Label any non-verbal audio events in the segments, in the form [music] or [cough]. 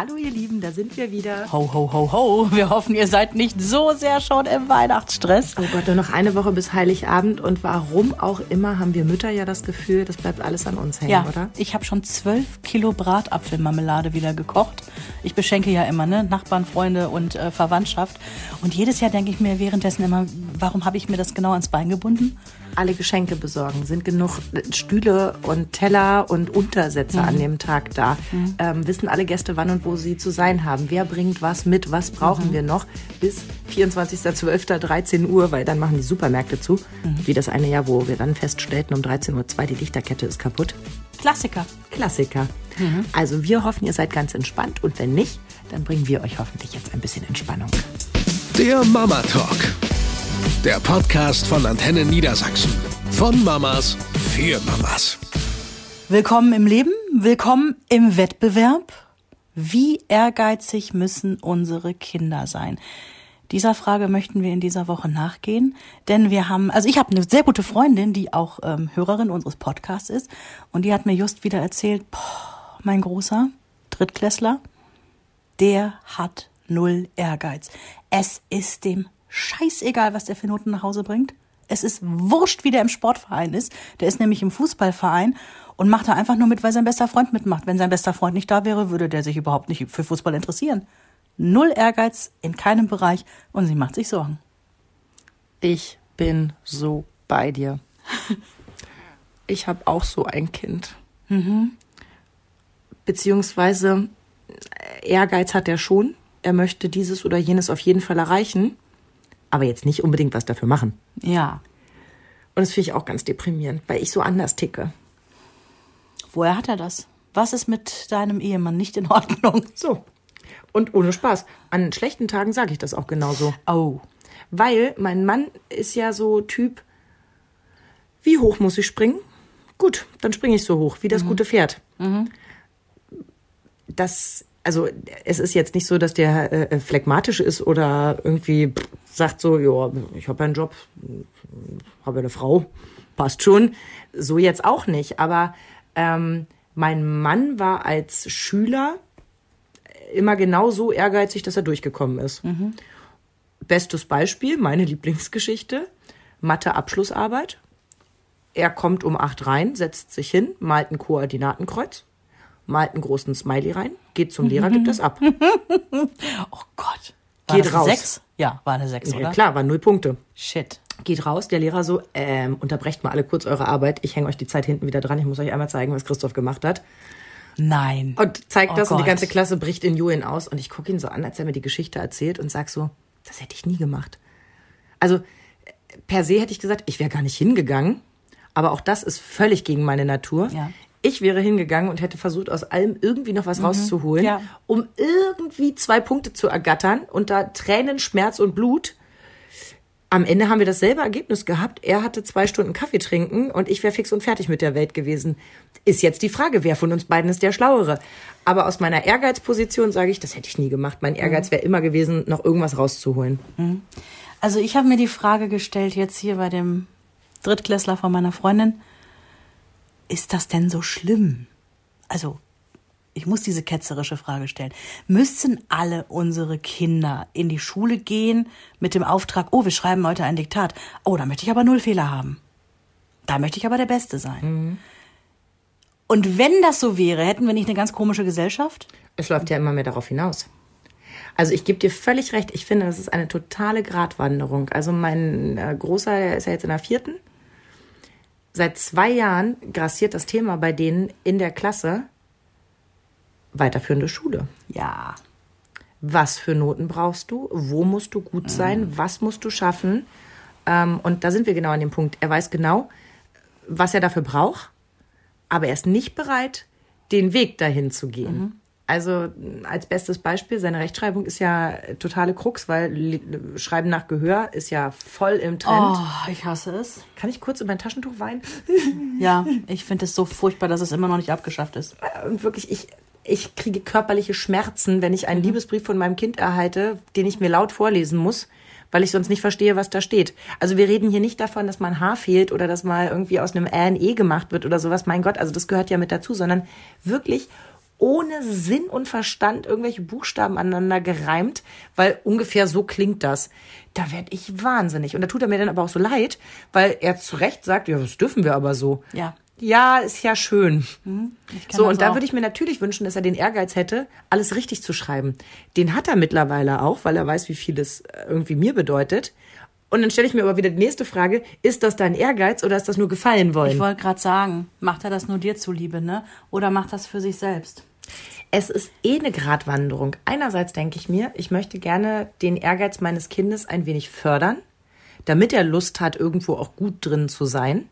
Hallo ihr Lieben, da sind wir wieder. Ho, ho, ho, ho. Wir hoffen, ihr seid nicht so sehr schon im Weihnachtsstress. Oh Gott, nur noch eine Woche bis Heiligabend und warum auch immer haben wir Mütter ja das Gefühl, das bleibt alles an uns hängen, Ja, oder? ich habe schon zwölf Kilo Bratapfelmarmelade wieder gekocht. Ich beschenke ja immer, ne? Nachbarn, Freunde und äh, Verwandtschaft. Und jedes Jahr denke ich mir währenddessen immer, warum habe ich mir das genau ans Bein gebunden? Alle Geschenke besorgen, sind genug Stühle und Teller und Untersätze an dem Tag da. Ähm, wissen alle Gäste, wann und wo sie zu sein haben. Wer bringt was mit, was brauchen wir noch bis 24.12.13 Uhr, weil dann machen die Supermärkte zu. Wie das eine Jahr, wo wir dann feststellten, um 13.02 Uhr die Lichterkette ist kaputt. Klassiker. Klassiker. Also wir hoffen, ihr seid ganz entspannt und wenn nicht, dann bringen wir euch hoffentlich jetzt ein bisschen Entspannung. Der Mama Talk. Der Podcast von Antenne Niedersachsen. Von Mamas für Mamas. Willkommen im Leben, willkommen im Wettbewerb. Wie ehrgeizig müssen unsere Kinder sein? Dieser Frage möchten wir in dieser Woche nachgehen, denn wir haben, also ich habe eine sehr gute Freundin, die auch ähm, Hörerin unseres Podcasts ist, und die hat mir just wieder erzählt, boah, mein großer Drittklässler, der hat null Ehrgeiz. Es ist dem scheißegal, was der für Noten nach Hause bringt. Es ist wurscht, wie der im Sportverein ist. Der ist nämlich im Fußballverein und macht da einfach nur mit, weil sein bester Freund mitmacht. Wenn sein bester Freund nicht da wäre, würde der sich überhaupt nicht für Fußball interessieren. Null Ehrgeiz in keinem Bereich und sie macht sich Sorgen. Ich bin so bei dir. [laughs] Ich habe auch so ein Kind. Beziehungsweise äh, Ehrgeiz hat er schon. Er möchte dieses oder jenes auf jeden Fall erreichen, aber jetzt nicht unbedingt was dafür machen. Ja. Und das finde ich auch ganz deprimierend, weil ich so anders ticke. Woher hat er das? Was ist mit deinem Ehemann nicht in Ordnung? [laughs] So. Und ohne Spaß. An schlechten Tagen sage ich das auch genauso. Oh. Weil mein Mann ist ja so Typ, wie hoch muss ich springen? Gut, dann springe ich so hoch, wie das gute Pferd. Das, also es ist jetzt nicht so, dass der äh, phlegmatisch ist oder irgendwie pff, sagt so, ja, ich habe ja einen Job, habe ja eine Frau, passt schon. So jetzt auch nicht. Aber ähm, mein Mann war als Schüler immer genau so ehrgeizig, dass er durchgekommen ist. Bestes Beispiel, meine Lieblingsgeschichte, Mathe-Abschlussarbeit. Er kommt um acht rein, setzt sich hin, malt ein Koordinatenkreuz, malt einen großen Smiley rein, geht zum Lehrer, gibt das ab. [laughs] Oh Gott. War Geht das raus. Eine Sechs? Ja, war eine Sechs, Ja, oder? klar, waren null Punkte. Shit. Geht raus, der Lehrer so, ähm, unterbrecht mal alle kurz eure Arbeit. Ich hänge euch die Zeit hinten wieder dran. Ich muss euch einmal zeigen, was Christoph gemacht hat. Nein. Und zeigt Oh das und die Gott. ganze Klasse bricht in Julian aus. Und ich gucke ihn so an, als er mir die Geschichte erzählt und sag so, das hätte ich nie gemacht. Also per se hätte ich gesagt, ich wäre gar nicht hingegangen. Aber auch das ist völlig gegen meine Natur. Ja. Ich wäre hingegangen und hätte versucht, aus allem irgendwie noch was rauszuholen, Mhm. Ja. um irgendwie zwei Punkte zu ergattern unter Tränen, Schmerz und Blut. Am Ende haben wir dasselbe Ergebnis gehabt. Er hatte zwei Stunden Kaffee trinken und ich wäre fix und fertig mit der Welt gewesen. Ist jetzt die Frage, wer von uns beiden ist der Schlauere. Aber aus meiner Ehrgeizposition sage ich, das hätte ich nie gemacht. Mein Ehrgeiz wäre immer gewesen, noch irgendwas rauszuholen. Also ich habe mir die Frage gestellt jetzt hier bei dem Drittklässler von meiner Freundin, ist das denn so schlimm? Also ich muss diese ketzerische Frage stellen. Müssen alle unsere Kinder in die Schule gehen mit dem Auftrag, oh, wir schreiben heute ein Diktat. Oh, da möchte ich aber null Fehler haben. Da möchte ich aber der Beste sein. Und wenn das so wäre, hätten wir nicht eine ganz komische Gesellschaft? Es läuft ja immer mehr darauf hinaus. Also ich gebe dir völlig recht. Ich finde, das ist eine totale Gratwanderung. Also mein äh, Großer, der ist ja jetzt in der vierten. Seit zwei Jahren grassiert das Thema bei denen in der Klasse weiterführende Schule. Ja. Was für Noten brauchst du? Wo musst du gut sein? Was musst du schaffen? Ähm, und da sind wir genau an dem Punkt. Er weiß genau, was er dafür braucht, aber er ist nicht bereit, den Weg dahin zu gehen. Also als bestes Beispiel, seine Rechtschreibung ist ja totale Krux, weil Schreiben nach Gehör ist ja voll im Trend. Oh, ich hasse es. Kann ich kurz in mein Taschentuch weinen? Ja, ich finde es so furchtbar, dass es immer noch nicht abgeschafft ist. Und wirklich, ich, ich kriege körperliche Schmerzen, wenn ich einen Liebesbrief von meinem Kind erhalte, den ich mir laut vorlesen muss, weil ich sonst nicht verstehe, was da steht. Also wir reden hier nicht davon, dass mal ein Haar fehlt oder dass mal irgendwie aus einem Ä ein E gemacht wird oder sowas. Mein Gott, also das gehört ja mit dazu, sondern wirklich ohne Sinn und Verstand irgendwelche Buchstaben aneinander gereimt, weil ungefähr so klingt das. Da werd ich wahnsinnig. Und da tut er mir dann aber auch so leid, weil er zu Recht sagt, ja, das dürfen wir aber so. Ja. Ja, ist ja schön. Ich kenn So, und da auch. würde ich mir natürlich wünschen, dass er den Ehrgeiz hätte, alles richtig zu schreiben. Den hat er mittlerweile auch, weil er weiß, wie viel es äh, irgendwie mir bedeutet. Und dann stelle ich mir aber wieder die nächste Frage, ist das dein Ehrgeiz oder ist das nur gefallen Ich wollen? wollte gerade sagen, macht er das nur dir zuliebe, ne? Oder macht das für sich selbst? Es ist eh eine Gratwanderung. Einerseits denke ich mir, ich möchte gerne den Ehrgeiz meines Kindes ein wenig fördern, damit er Lust hat, irgendwo auch gut drin zu sein.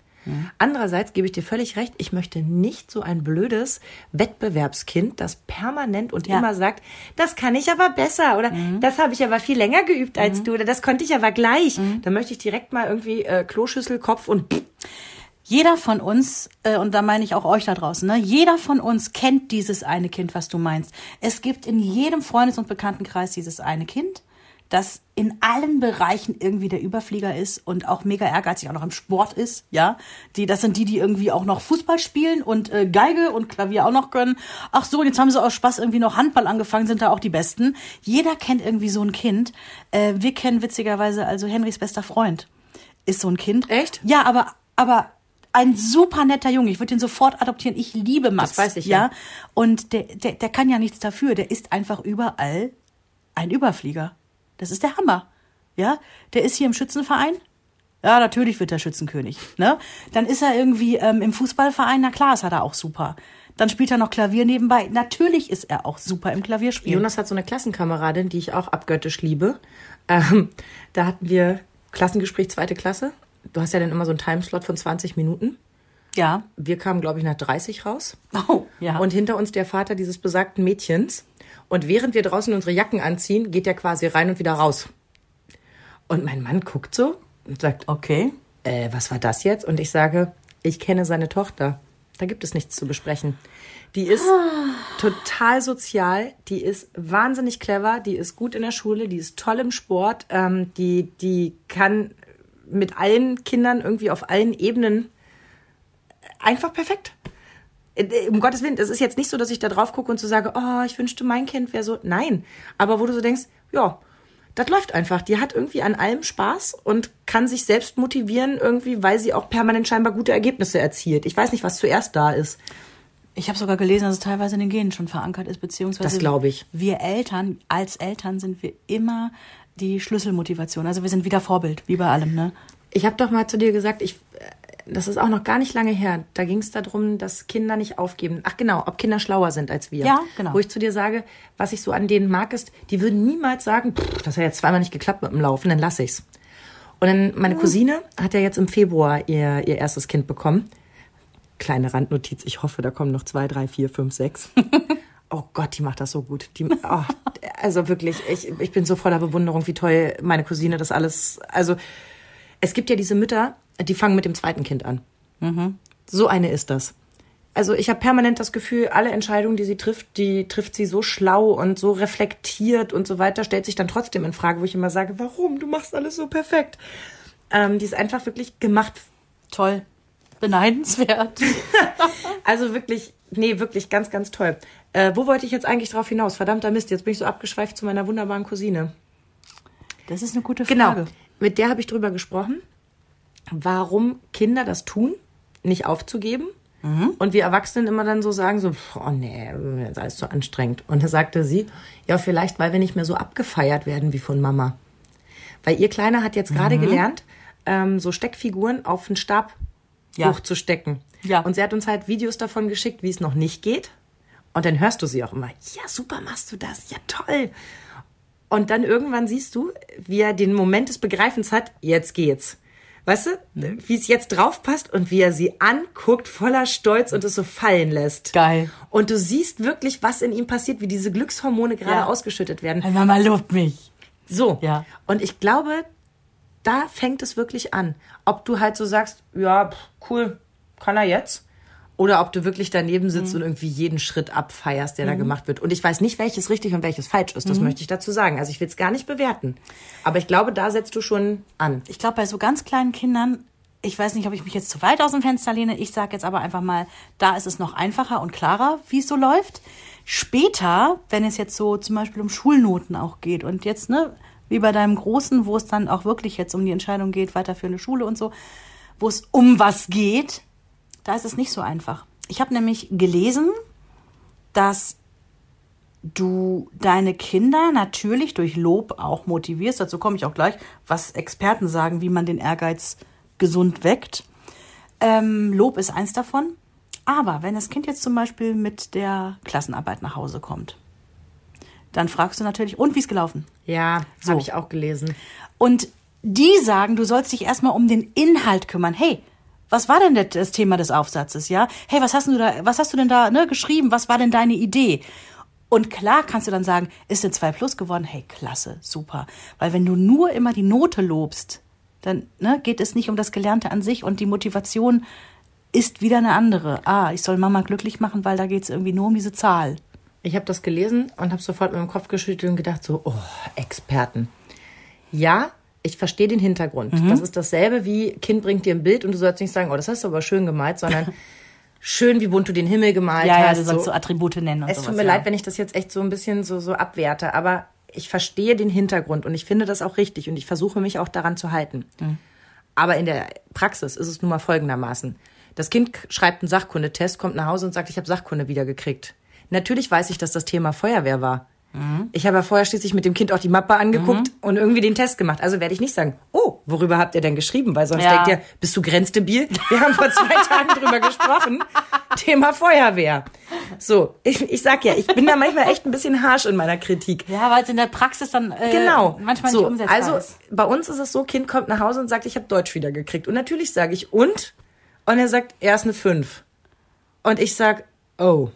Andererseits gebe ich dir völlig recht, ich möchte nicht so ein blödes Wettbewerbskind, das permanent und Ja. immer sagt, das kann ich aber besser oder das habe ich aber viel länger geübt als du oder das konnte ich aber gleich. Da möchte ich direkt mal irgendwie äh, Kloschüssel, Kopf und Jeder von uns, äh, und da meine ich auch euch da draußen, ne? jeder von uns kennt dieses eine Kind, was du meinst. Es gibt in jedem Freundes- und Bekanntenkreis dieses eine Kind, das in allen Bereichen irgendwie der Überflieger ist und auch mega ehrgeizig auch noch im Sport ist, ja. Die, das sind die, die irgendwie auch noch Fußball spielen und äh, Geige und Klavier auch noch können. Ach so, und jetzt haben sie aus Spaß irgendwie noch Handball angefangen, sind da auch die Besten. Jeder kennt irgendwie so ein Kind. Äh, wir kennen witzigerweise also Henrys bester Freund ist so ein Kind. Echt? Ja, aber, aber ein super netter Junge. Ich würde ihn sofort adoptieren. Ich liebe Max. Das weiß ich, ja. ja. Und der, der, der kann ja nichts dafür. Der ist einfach überall ein Überflieger. Das ist der Hammer. Ja, der ist hier im Schützenverein. Ja, natürlich wird er Schützenkönig. Ne? Dann ist er irgendwie ähm, im Fußballverein. Na klar, ist er da auch super. Dann spielt er noch Klavier nebenbei. Natürlich ist er auch super im Klavierspielen. Jonas hat so eine Klassenkameradin, die ich auch abgöttisch liebe. Ähm, da hatten wir Klassengespräch zweite Klasse. Du hast ja dann immer so einen Timeslot von 20 Minuten. ja. Wir kamen, glaube ich, nach 30 raus. Oh, ja. Und hinter uns der Vater dieses besagten Mädchens. Und während wir draußen unsere Jacken anziehen, geht er quasi rein und wieder raus. Und mein Mann guckt so und sagt, okay. äh, was war das jetzt? Und ich sage, ich kenne seine Tochter. Da gibt es nichts zu besprechen. Die ist total sozial, die ist wahnsinnig clever, die ist gut in der Schule, die ist toll im Sport, ähm, die, die kann mit allen Kindern irgendwie auf allen Ebenen einfach perfekt. Äh, Um Gottes Willen, es ist jetzt nicht so, dass ich da drauf gucke und so sage, oh, ich wünschte, mein Kind wäre so. Nein. Aber wo du so denkst, ja, das läuft einfach. Die hat irgendwie an allem Spaß und kann sich selbst motivieren, irgendwie, weil sie auch permanent scheinbar gute Ergebnisse erzielt. Ich weiß nicht, was zuerst da ist. Ich habe sogar gelesen, dass es teilweise in den Genen schon verankert ist, beziehungsweise Das glaube ich. Wir Eltern, als Eltern sind wir immer die Schlüsselmotivation. Also wir sind wieder Vorbild, wie bei allem, ne? Ich habe doch mal zu dir gesagt, ich, das ist auch noch gar nicht lange her. Da ging es darum, dass Kinder nicht aufgeben. Ach genau, ob Kinder schlauer sind als wir. Ja, genau. Wo ich zu dir sage, was ich so an denen mag, ist, die würden niemals sagen, "Pff, das hat jetzt zweimal nicht geklappt mit dem Laufen, dann lass ich's. Und dann meine Cousine hat ja jetzt im Februar ihr, ihr erstes Kind bekommen. Kleine Randnotiz, ich hoffe, da kommen noch zwei, drei, vier, fünf, sechs. [laughs] Oh Gott, die macht das so gut. Die, oh, also wirklich, ich, ich bin so voller Bewunderung, wie toll meine Cousine das alles. Also es gibt ja diese Mütter, die fangen mit dem zweiten Kind an. So eine ist das. Also ich habe permanent das Gefühl, alle Entscheidungen, die sie trifft, die trifft sie so schlau und so reflektiert und so weiter, stellt sich dann trotzdem in Frage, wo ich immer sage, warum? Du machst alles so perfekt. Ähm, die ist einfach wirklich gemacht. Toll. Beneidenswert. [laughs] Also wirklich, nee, wirklich ganz, ganz toll. Äh, wo wollte ich jetzt eigentlich drauf hinaus? Verdammter Mist, jetzt bin ich so abgeschweift zu meiner wunderbaren Cousine. Das ist eine gute Genau. Mit der habe ich drüber gesprochen, warum Kinder das tun, nicht aufzugeben. Und wir Erwachsenen immer dann so sagen, so, oh nee, das ist alles zu anstrengend. Und da sagte sie, ja, vielleicht, weil wir nicht mehr so abgefeiert werden wie von Mama. Weil ihr Kleiner hat jetzt gerade gelernt, ähm, so Steckfiguren auf den Stab Ja. hochzustecken. Ja. Und sie hat uns halt Videos davon geschickt, wie es noch nicht geht. Und dann hörst du sie auch immer, ja, super machst du das, ja, toll. Und dann irgendwann siehst du, wie er den Moment des Begreifens hat, jetzt geht's. Weißt du, wie es jetzt drauf passt und wie er sie anguckt, voller Stolz und es so fallen lässt. Geil. Und du siehst wirklich, was in ihm passiert, wie diese Glückshormone gerade Ja. ausgeschüttet werden. Meine Mama lobt mich. So. Ja. Und ich glaube, da fängt es wirklich an. Ob du halt so sagst, ja, pff, cool, kann er jetzt? Oder ob du wirklich daneben sitzt Mhm. und irgendwie jeden Schritt abfeierst, der da gemacht wird. Und ich weiß nicht, welches richtig und welches falsch ist. Mhm. Das möchte ich dazu sagen. Also ich will es gar nicht bewerten. Aber ich glaube, da setzt du schon an. Ich glaube, bei so ganz kleinen Kindern ich weiß nicht, ob ich mich jetzt zu weit aus dem Fenster lehne. Ich sage jetzt aber einfach mal, da ist es noch einfacher und klarer, wie es so läuft. Später, wenn es jetzt so zum Beispiel um Schulnoten auch geht und jetzt, ne, wie bei deinem Großen, wo es dann auch wirklich jetzt um die Entscheidung geht, weiterführende Schule und so, wo es um was geht, da ist es nicht so einfach. Ich habe nämlich gelesen, dass du deine Kinder natürlich durch Lob auch motivierst. Dazu komme ich auch gleich, was Experten sagen, wie man den Ehrgeiz gesund weckt. Ähm, Lob ist eins davon. Aber wenn das Kind jetzt zum Beispiel mit der Klassenarbeit nach Hause kommt, dann fragst du natürlich, und wie ist gelaufen? Ja, So. habe ich auch gelesen. Und die sagen, du sollst dich erstmal um den Inhalt kümmern. Hey, was war denn das- Thema des Aufsatzes, ja? Hey, was hast du da, was hast du denn da ne, geschrieben? Was war denn deine Idee? Und klar kannst du dann sagen, ist eine 2 plus geworden? Hey, klasse, super. Weil wenn du nur immer die Note lobst, dann ne, geht es nicht um das Gelernte an sich und die Motivation ist wieder eine andere. Ah, ich soll Mama glücklich machen, weil da geht es irgendwie nur um diese Zahl. Ich habe das gelesen und habe sofort mit dem Kopf geschüttelt und gedacht so, oh, Experten. Ja, ich verstehe den Hintergrund. Mhm. Das ist dasselbe wie Kind bringt dir ein Bild und du sollst nicht sagen, oh, das hast du aber schön gemalt, sondern [laughs] schön, wie bunt du den Himmel gemalt Ja, ja, hast. du sollst so Attribute nennen und Es tut sowas, mir ja. leid, wenn ich das jetzt echt so ein bisschen so, so abwerte, aber ich verstehe den Hintergrund und ich finde das auch richtig und ich versuche mich auch daran zu halten. Mhm. Aber in der Praxis ist es nun mal folgendermaßen. Das Kind schreibt einen Sachkundetest, kommt nach Hause und sagt, ich habe Sachkunde wiedergekriegt. Natürlich weiß ich, dass das Thema Feuerwehr war. Mhm. Ich habe ja vorher schließlich mit dem Kind auch die Mappe angeguckt und irgendwie den Test gemacht. Also werde ich nicht sagen, oh, worüber habt ihr denn geschrieben? Weil sonst Ja. denkt ihr, bist du grenzdebil? Wir haben vor zwei [laughs] Tagen drüber gesprochen. Thema Feuerwehr. So, ich, ich sag ja, ich bin da manchmal echt ein bisschen harsh in meiner Kritik. Ja, weil es in der Praxis dann äh, Genau. manchmal so, nicht umsetzbar also, ist. bei uns ist es so, Kind kommt nach Hause und sagt, ich habe Deutsch wiedergekriegt. Und natürlich sage ich, und? Und er sagt, er ist eine 5. Und ich sag, oh.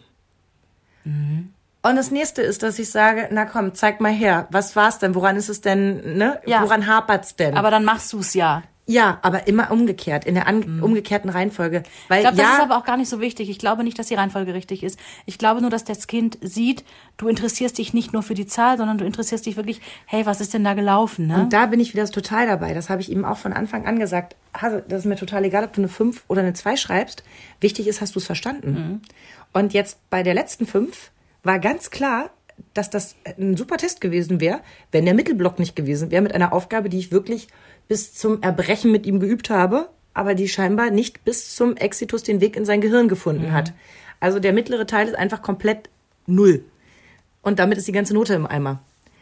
Und das nächste ist, dass ich sage, na komm, zeig mal her, was war's denn? Woran ist es denn, ne? Ja. Woran hapert's denn? Aber dann machst du's ja. ja, aber immer umgekehrt, in der an umgekehrten Reihenfolge. Weil Ich glaube, das ja, ist aber auch gar nicht so wichtig. Ich glaube nicht, dass die Reihenfolge richtig ist. Ich glaube nur, dass das Kind sieht, du interessierst dich nicht nur für die Zahl, sondern du interessierst dich wirklich, hey, was ist denn da gelaufen? Ne? Und da bin ich wieder total dabei. Das habe ich ihm auch von Anfang an gesagt. Hase, das ist mir total egal, ob du eine 5 oder eine 2 schreibst. Wichtig ist, hast du es verstanden. Und jetzt bei der letzten 5 war ganz klar, dass das ein super Test gewesen wäre, wenn der Mittelblock nicht gewesen wäre, mit einer Aufgabe, die ich wirklich bis zum Erbrechen mit ihm geübt habe, aber die scheinbar nicht bis zum Exitus den Weg in sein Gehirn gefunden hat. Also der mittlere Teil ist einfach komplett null. Und damit ist die ganze Note im Eimer.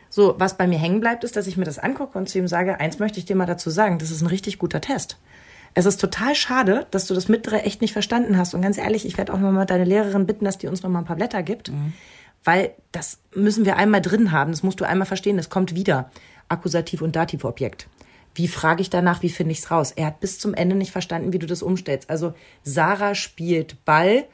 So, was bei mir hängen bleibt, ist, dass ich mir das angucke und zu ihm sage, eins möchte ich dir mal dazu sagen, das ist ein richtig guter Test. Es ist total schade, dass du das mittlere echt nicht verstanden hast. Und ganz ehrlich, ich werde auch noch mal deine Lehrerin bitten, dass die uns noch mal ein paar Blätter gibt. Weil das müssen wir einmal drin haben. Das musst du einmal verstehen. Es kommt wieder. Akkusativ und Dativobjekt. Wie frage ich danach, wie finde ich es raus? Er hat bis zum Ende nicht verstanden, wie du das umstellst. Also Sarah spielt Ball.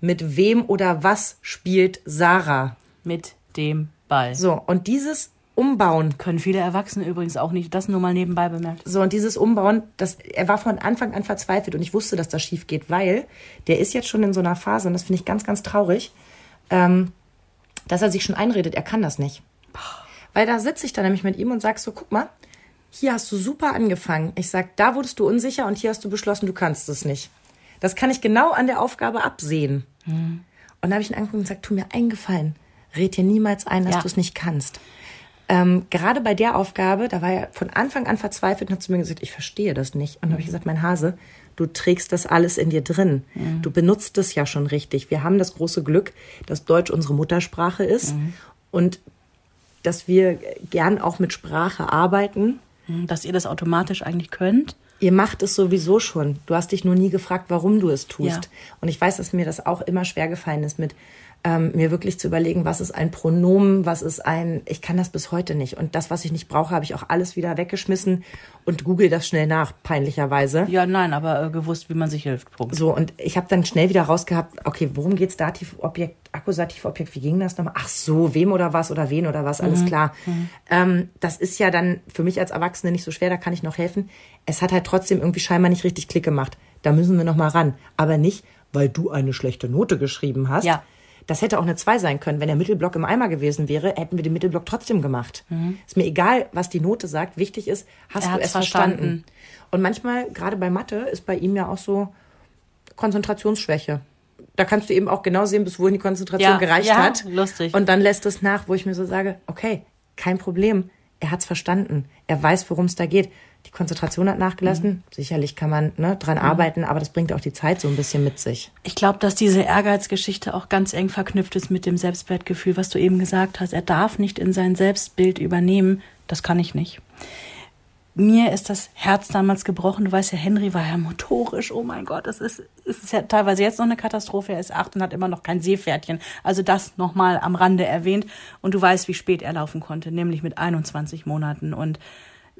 Mit wem oder was spielt Sarah? Mit dem Ball. So, und dieses Umbauen, Können viele Erwachsene übrigens auch nicht. Das nur mal nebenbei bemerkt. so, und dieses Umbauen, das, er war von Anfang an verzweifelt und ich wusste, dass das schief geht, weil der ist jetzt schon in so einer Phase, und das finde ich ganz, ganz traurig, ähm, dass er sich schon einredet, er kann das nicht. Weil da sitze ich dann nämlich mit ihm und sag so, guck mal, hier hast du super angefangen. Ich sag, da wurdest du unsicher und hier hast du beschlossen, du kannst es nicht. Das kann ich genau an der Aufgabe absehen. Und da habe ich ihn angeguckt und gesagt, tu mir einen Gefallen. Red dir niemals ein, dass Ja. du es nicht kannst. Ähm, gerade bei der Aufgabe, da war er von Anfang an verzweifelt und hat zu mir gesagt, ich verstehe das nicht. Und da habe ich gesagt, mein Hase, du trägst das alles in dir drin. Du benutzt es ja schon richtig. Wir haben das große Glück, dass Deutsch unsere Muttersprache ist und dass wir gern auch mit Sprache arbeiten. Dass ihr das automatisch eigentlich könnt. Ihr macht es sowieso schon. Du hast dich nur nie gefragt, warum du es tust. Ja. Und ich weiß, dass mir das auch immer schwer gefallen ist, mit ähm, mir wirklich zu überlegen, was ist ein Pronomen, was ist ein, ich kann das bis heute nicht. Und das, was ich nicht brauche, habe ich auch alles wieder weggeschmissen und google das schnell nach, peinlicherweise. Ja, nein, aber äh, gewusst, wie man sich hilft. Punkt. So, und ich habe dann schnell wieder rausgehabt, okay, worum geht's Dativobjekt, Akkusativobjekt, wie ging das nochmal? Ach so, wem oder was oder wen oder was, alles klar. Ähm, das ist ja dann für mich als Erwachsene nicht so schwer, da kann ich noch helfen. Es hat halt trotzdem irgendwie scheinbar nicht richtig Klick gemacht. Da müssen wir noch mal ran. Aber nicht, weil du eine schlechte Note geschrieben hast. Ja. Das hätte auch eine 2 sein können. Wenn der Mittelblock im Eimer gewesen wäre, hätten wir den Mittelblock trotzdem gemacht. Ist mir egal, was die Note sagt. Wichtig ist, hast Er du es verstanden? verstanden. Und manchmal, gerade bei Mathe, ist bei ihm ja auch so Konzentrationsschwäche. Da kannst du eben auch genau sehen, bis wohin die Konzentration Ja, gereicht ja, hat. lustig. Und dann lässt es nach, wo ich mir so sage, okay, kein Problem. Er hat's verstanden. Er weiß, worum es da geht. Die Konzentration hat nachgelassen. Mhm. Sicherlich kann man ne, dran arbeiten, aber das bringt auch die Zeit so ein bisschen mit sich. Ich glaube, dass diese Ehrgeizgeschichte auch ganz eng verknüpft ist mit dem Selbstwertgefühl, was du eben gesagt hast. Er darf nicht in sein Selbstbild übernehmen. Das kann ich nicht. Mir ist das Herz damals gebrochen. Du weißt ja, Henry war ja motorisch. Oh mein Gott, das ist, ist ja teilweise jetzt noch eine Katastrophe. Er ist acht und hat immer noch kein Seepferdchen. Also das nochmal am Rande erwähnt. Und du weißt, wie spät er laufen konnte, nämlich mit 21 Monaten. Und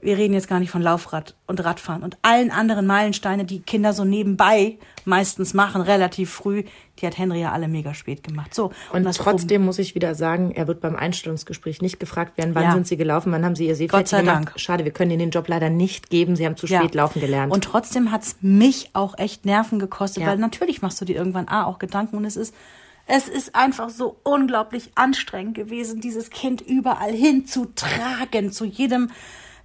wir reden jetzt gar nicht von Laufrad und Radfahren und allen anderen Meilensteine, die Kinder so nebenbei meistens machen, relativ früh. Die hat Henry ja alle mega spät gemacht. So. Und das trotzdem muss ich wieder sagen, er wird beim Einstellungsgespräch nicht gefragt werden, wann Ja. sind Sie gelaufen, wann haben Sie Ihr Gott sei gemacht. Dank. Schade, wir können Ihnen den Job leider nicht geben. Sie haben zu Ja. spät laufen gelernt. Und trotzdem hat's mich auch echt Nerven gekostet, Ja. weil natürlich machst du dir irgendwann A auch Gedanken und es ist, es ist einfach so unglaublich anstrengend gewesen, dieses Kind überall hinzutragen, zu jedem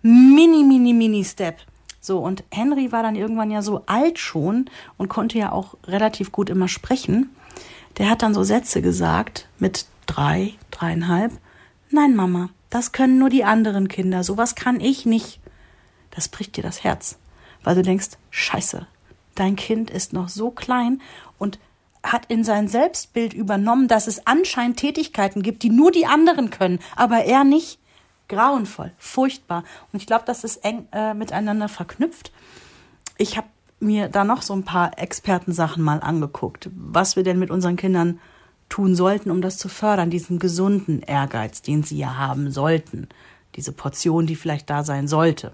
mini, mini, mini Step. So, und Henry war dann irgendwann ja so alt schon und konnte ja auch relativ gut immer sprechen. Der hat dann so Sätze gesagt mit drei, dreieinhalb. Nein, Mama, das können nur die anderen Kinder. Sowas kann ich nicht das bricht dir das Herz, weil du denkst, scheiße, dein Kind ist noch so klein und hat in sein Selbstbild übernommen, dass es anscheinend Tätigkeiten gibt, die nur die anderen können, aber er nicht. Grauenvoll, furchtbar. Und ich glaube, das ist eng äh, miteinander verknüpft. Ich habe mir da noch so ein paar Expertensachen mal angeguckt, was wir denn mit unseren Kindern tun sollten, um das zu fördern, diesen gesunden Ehrgeiz, den sie ja haben sollten, diese Portion, die vielleicht da sein sollte.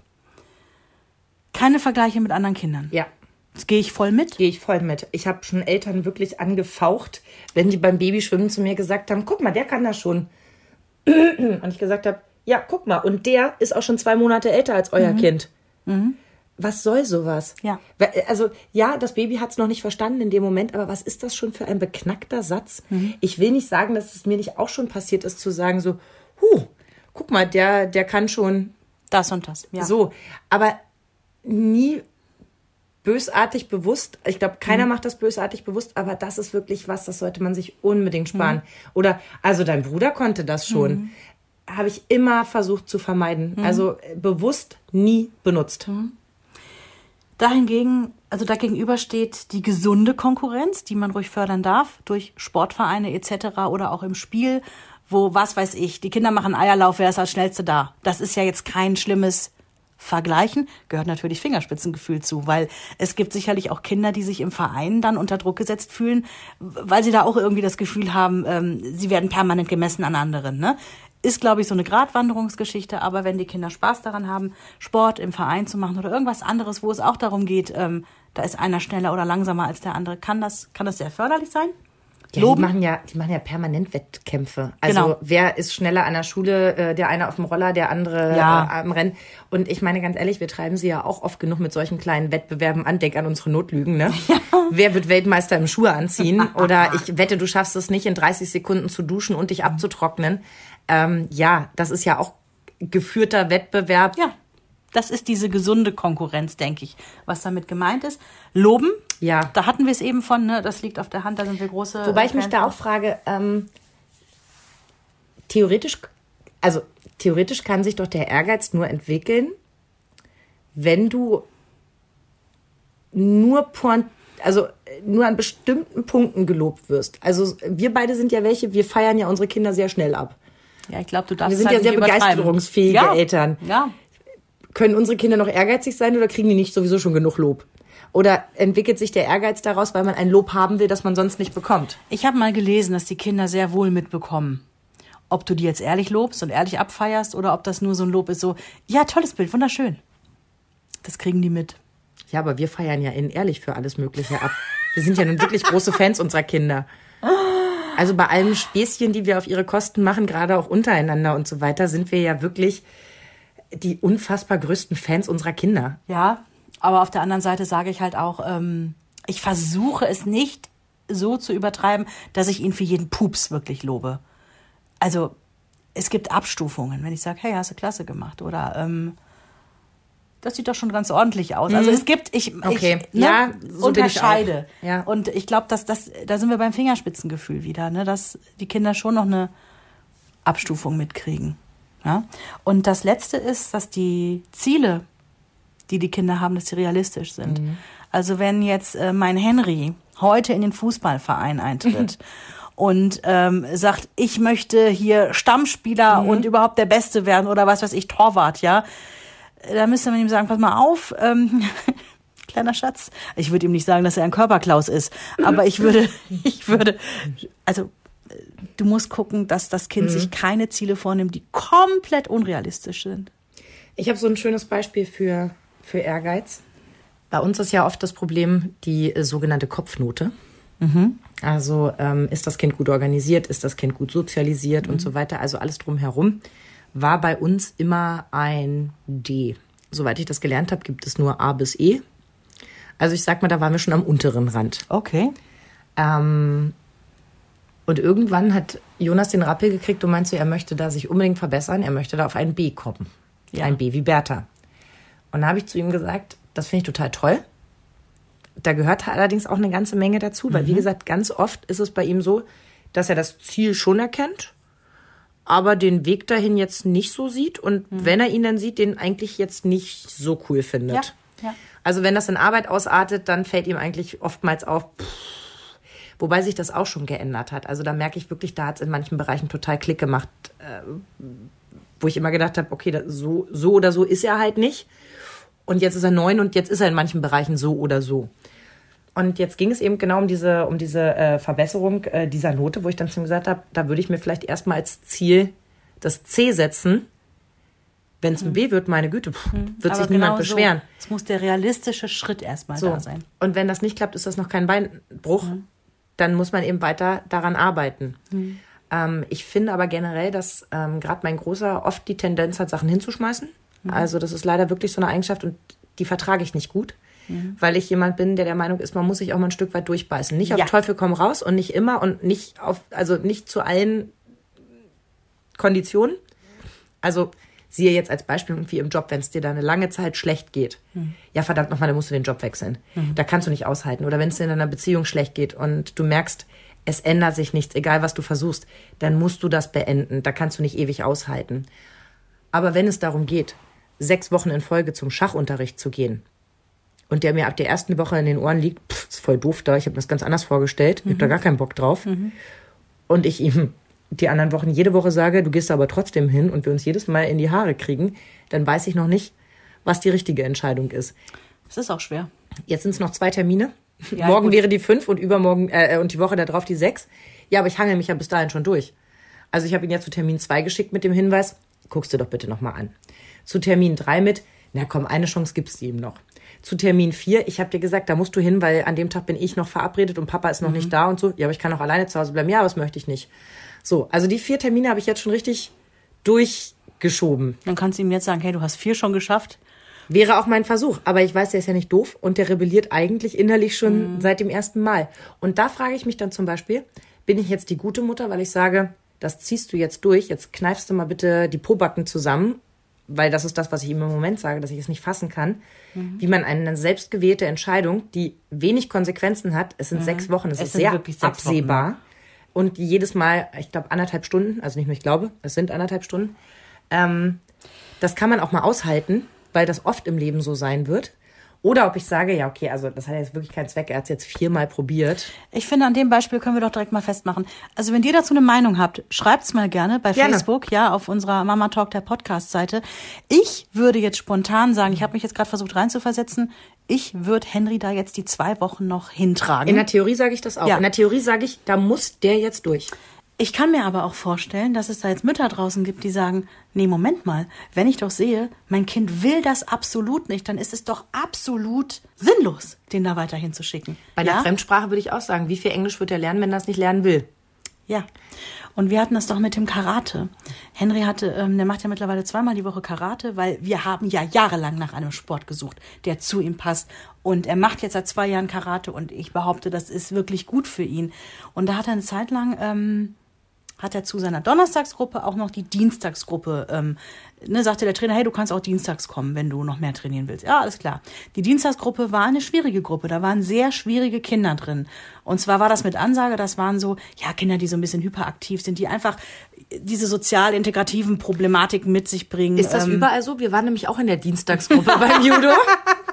Keine Vergleiche mit anderen Kindern. ja, Das gehe ich voll mit. gehe ich voll mit. Ich habe schon Eltern wirklich angefaucht, wenn die beim Babyschwimmen zu mir gesagt haben, guck mal, der kann das schon. [clears throat] Und ich gesagt habe, ja, guck mal, und der ist auch schon zwei Monate älter als euer Kind. Was soll sowas? Ja. Weil, Also ja, das Baby hat es noch nicht verstanden in dem Moment, aber was ist das schon für ein beknackter Satz? Ich will nicht sagen, dass es mir nicht auch schon passiert ist, zu sagen so, huh, guck mal, der, der kann schon Das und das. Ja. so, aber nie bösartig bewusst. Ich glaube, keiner macht das bösartig bewusst, aber das ist wirklich was, das sollte man sich unbedingt sparen. Oder, also dein Bruder konnte das schon. Habe ich immer versucht zu vermeiden. Also äh, bewusst nie benutzt. Dahingegen, also dagegenüber steht die gesunde Konkurrenz, die man ruhig fördern darf, durch Sportvereine etc. oder auch im Spiel, wo, was weiß ich, die Kinder machen Eierlauf, wer ist als Schnellste da. Das ist ja jetzt kein schlimmes Vergleichen, gehört natürlich Fingerspitzengefühl zu, weil es gibt sicherlich auch Kinder, die sich im Verein dann unter Druck gesetzt fühlen, weil sie da auch irgendwie das Gefühl haben, ähm, sie werden permanent gemessen an anderen. Ne? Ist, glaube ich, so eine Gratwanderungsgeschichte, aber wenn die Kinder Spaß daran haben, Sport im Verein zu machen oder irgendwas anderes, wo es auch darum geht, ähm, da ist einer schneller oder langsamer als der andere, kann das, kann das sehr förderlich sein? Ja, die Loben? machen ja, die machen ja permanent Wettkämpfe. Also Genau. wer ist schneller an der Schule? Äh, der eine auf dem Roller, der andere Ja. äh, am Rennen. Und ich meine ganz ehrlich, wir treiben sie ja auch oft genug mit solchen kleinen Wettbewerben an. Denk an unsere Notlügen, ne? [laughs] Wer wird Weltmeister im Schuhe anziehen? [laughs] Oder ich wette, du schaffst es nicht in 30 Sekunden zu duschen und dich abzutrocknen. Ähm, ja, das ist ja auch geführter Wettbewerb. Ja, das ist diese gesunde Konkurrenz, denke ich, was damit gemeint ist. Loben, Ja. da hatten wir es eben von, ne? das liegt auf der Hand, da sind wir große. Wobei ich mich da auch frage, ähm, theoretisch, also theoretisch kann sich doch der Ehrgeiz nur entwickeln, wenn du nur point, also nur an bestimmten Punkten gelobt wirst. Also wir beide sind ja welche, wir feiern ja unsere Kinder sehr schnell ab. Ja, ich glaube, du darfst Wir sind halt ja sehr begeisterungsfähige ja. Eltern. Ja, Können unsere Kinder noch ehrgeizig sein oder kriegen die nicht sowieso schon genug Lob? Oder entwickelt sich der Ehrgeiz daraus, weil man ein Lob haben will, das man sonst nicht bekommt? ich habe mal gelesen, dass die Kinder sehr wohl mitbekommen, ob du die jetzt ehrlich lobst und ehrlich abfeierst oder ob das nur so ein Lob ist, so, ja, tolles Bild, wunderschön. Das kriegen die mit. Ja, aber wir feiern ja innen ehrlich für alles Mögliche ab. Wir sind ja nun wirklich große Fans unserer Kinder. [laughs] Also bei allen Späßchen, die wir auf ihre Kosten machen, gerade auch untereinander und so weiter, sind wir ja wirklich die unfassbar größten Fans unserer Kinder. Ja, aber auf der anderen Seite sage ich halt auch, ähm, ich versuche es nicht so zu übertreiben, dass ich ihn für jeden Pups wirklich lobe. Also es gibt Abstufungen, wenn ich sage, hey, hast du klasse gemacht oder ähm, das sieht doch schon ganz ordentlich aus. Also es gibt, ich, Okay. ich ne, Ja, so ich unterscheide. auch. Ja. Und ich glaube, dass das, da sind wir beim Fingerspitzengefühl wieder, ne, dass die Kinder schon noch eine Abstufung mitkriegen. Ja? Und das Letzte ist, dass die Ziele, die die Kinder haben, dass sie realistisch sind. Also wenn jetzt äh, mein Henry heute in den Fußballverein eintritt [laughs] und ähm, sagt, ich möchte hier Stammspieler und überhaupt der Beste werden oder was weiß ich, Torwart, ja, da müsste man ihm sagen, pass mal auf, ähm, [laughs] kleiner Schatz. Ich würde ihm nicht sagen, dass er ein Körperklaus ist, aber ich würde, [laughs] ich würde, also äh, du musst gucken, dass das Kind sich keine Ziele vornimmt, die komplett unrealistisch sind. Ich habe so ein schönes Beispiel für, für Ehrgeiz. Bei uns ist ja oft das Problem die äh, sogenannte Kopfnote. Also ähm, ist das Kind gut organisiert, ist das Kind gut sozialisiert und so weiter. Also alles drumherum war bei uns immer ein D. Soweit ich das gelernt habe, gibt es nur A bis E. Also ich sag mal, da waren wir schon am unteren Rand. Okay. Ähm, und irgendwann hat Jonas den Rappel gekriegt und meinte, er möchte da sich unbedingt verbessern, er möchte da auf ein B kommen. Ja. Ein B wie Bertha. Und da habe ich zu ihm gesagt, das finde ich total toll. Da gehört allerdings auch eine ganze Menge dazu, weil wie gesagt, ganz oft ist es bei ihm so, dass er das Ziel schon erkennt, aber den Weg dahin jetzt nicht so sieht und wenn er ihn dann sieht, den eigentlich jetzt nicht so cool findet. Ja, ja. Also wenn das in Arbeit ausartet, dann fällt ihm eigentlich oftmals auf, pff, wobei sich das auch schon geändert hat. Also da merke ich wirklich, da hat es in manchen Bereichen total Klick gemacht, äh, wo ich immer gedacht habe, okay, das, so, so oder so ist er halt nicht. Und jetzt ist er neun und jetzt ist er in manchen Bereichen so oder so. Und jetzt ging es eben genau um diese, um diese äh, Verbesserung äh, dieser Note, wo ich dann schon gesagt habe, da würde ich mir vielleicht erstmal als Ziel das C setzen. Wenn es ein B wird, meine Güte, pff, wird sich Aber niemand genau so. beschweren. Es muss der realistische Schritt erstmal So. da sein. Und wenn das nicht klappt, ist das noch kein Beinbruch. Dann muss man eben weiter daran arbeiten. Ähm, ich finde aber generell, dass ähm, gerade mein Großer oft die Tendenz hat, Sachen hinzuschmeißen. Also das ist leider wirklich so eine Eigenschaft und die vertrage ich nicht gut. Weil ich jemand bin, der der Meinung ist, man muss sich auch mal ein Stück weit durchbeißen. Nicht auf Ja. Teufel komm raus und nicht immer und nicht auf, also nicht zu allen Konditionen. Also siehe jetzt als Beispiel irgendwie im Job, wenn es dir da eine lange Zeit schlecht geht. Ja, verdammt nochmal, dann musst du den Job wechseln. Da kannst du nicht aushalten. Oder wenn es dir in einer Beziehung schlecht geht und du merkst, es ändert sich nichts, egal was du versuchst, dann musst du das beenden. Da kannst du nicht ewig aushalten. Aber wenn es darum geht, sechs Wochen in Folge zum Schachunterricht zu gehen und der mir ab der ersten Woche in den Ohren liegt, pff, ist voll doof da, ich habe mir das ganz anders vorgestellt, ich habe da gar keinen Bock drauf. Und ich ihm die anderen Wochen jede Woche sage, du gehst aber trotzdem hin und wir uns jedes Mal in die Haare kriegen, dann weiß ich noch nicht, was die richtige Entscheidung ist. Es ist auch schwer. Jetzt sind es noch zwei Termine. Ja, [laughs] Morgen gut. wäre die fünf und übermorgen äh, und die Woche darauf die sechs. Ja, aber ich hangel mich ja bis dahin schon durch. Also ich habe ihn ja zu Termin zwei geschickt mit dem Hinweis, guckst du doch bitte nochmal an. Zu Termin drei mit, na komm, eine Chance gibst du ihm noch. Zu Termin vier, ich habe dir gesagt, da musst du hin, weil an dem Tag bin ich noch verabredet und Papa ist noch nicht da und so. Ja, aber ich kann auch alleine zu Hause bleiben. Ja, aber das möchte ich nicht. So, also die vier Termine habe ich jetzt schon richtig durchgeschoben. Dann kannst du ihm jetzt sagen, hey, du hast vier schon geschafft. Wäre auch mein Versuch. Aber ich weiß, der ist ja nicht doof und der rebelliert eigentlich innerlich schon seit dem ersten Mal. Und da frage ich mich dann zum Beispiel, bin ich jetzt die gute Mutter, weil ich sage, das ziehst du jetzt durch, jetzt kneifst du mal bitte die Pobacken zusammen, weil das ist das, was ich ihm im Moment sage, dass ich es nicht fassen kann, wie man eine selbstgewählte Entscheidung, die wenig Konsequenzen hat, es sind sechs Wochen, es, Es ist sehr wirklich sechs Wochen. absehbar und jedes Mal, ich glaube, anderthalb Stunden, also nicht nur ich glaube, es sind anderthalb Stunden, ähm, das kann man auch mal aushalten, weil das oft im Leben so sein wird. Oder ob ich sage, ja, okay, also das hat jetzt wirklich keinen Zweck, er hat es jetzt viermal probiert. Ich finde, an dem Beispiel können wir doch direkt mal festmachen. Also, wenn ihr dazu eine Meinung habt, schreibt's mal gerne bei Gerne. Facebook, ja, auf unserer Mama Talk der Podcast-Seite. Ich würde jetzt spontan sagen, ich habe mich jetzt gerade versucht reinzuversetzen, ich würde Henry da jetzt die zwei Wochen noch hintragen. In der Theorie sage ich das auch. Ja. In der Theorie sage ich, da muss der jetzt durch. Ich kann mir aber auch vorstellen, dass es da jetzt Mütter draußen gibt, die sagen, nee, Moment mal, wenn ich doch sehe, mein Kind will das absolut nicht, dann ist es doch absolut sinnlos, den da weiterhin zu schicken. Bei der ja? Fremdsprache würde ich auch sagen, wie viel Englisch wird er lernen, wenn er es nicht lernen will? Ja. Und wir hatten das doch mit dem Karate. Henry hatte, ähm, der macht ja mittlerweile zweimal die Woche Karate, weil wir haben ja jahrelang nach einem Sport gesucht, der zu ihm passt. Und er macht jetzt seit zwei Jahren Karate und ich behaupte, das ist wirklich gut für ihn. Und da hat er eine Zeit lang ähm, hat er zu seiner Donnerstagsgruppe auch noch die Dienstagsgruppe, ähm, ne, sagte der Trainer, hey, du kannst auch dienstags kommen, wenn du noch mehr trainieren willst. Ja, alles klar. Die Dienstagsgruppe war eine schwierige Gruppe, da waren sehr schwierige Kinder drin. Und zwar war das mit Ansage, das waren so, ja, Kinder, die so ein bisschen hyperaktiv sind, die einfach diese sozial integrativen Problematiken mit sich bringen. Ist das Ähm, überall so? Wir waren nämlich auch in der Dienstagsgruppe [laughs] beim Judo. [laughs]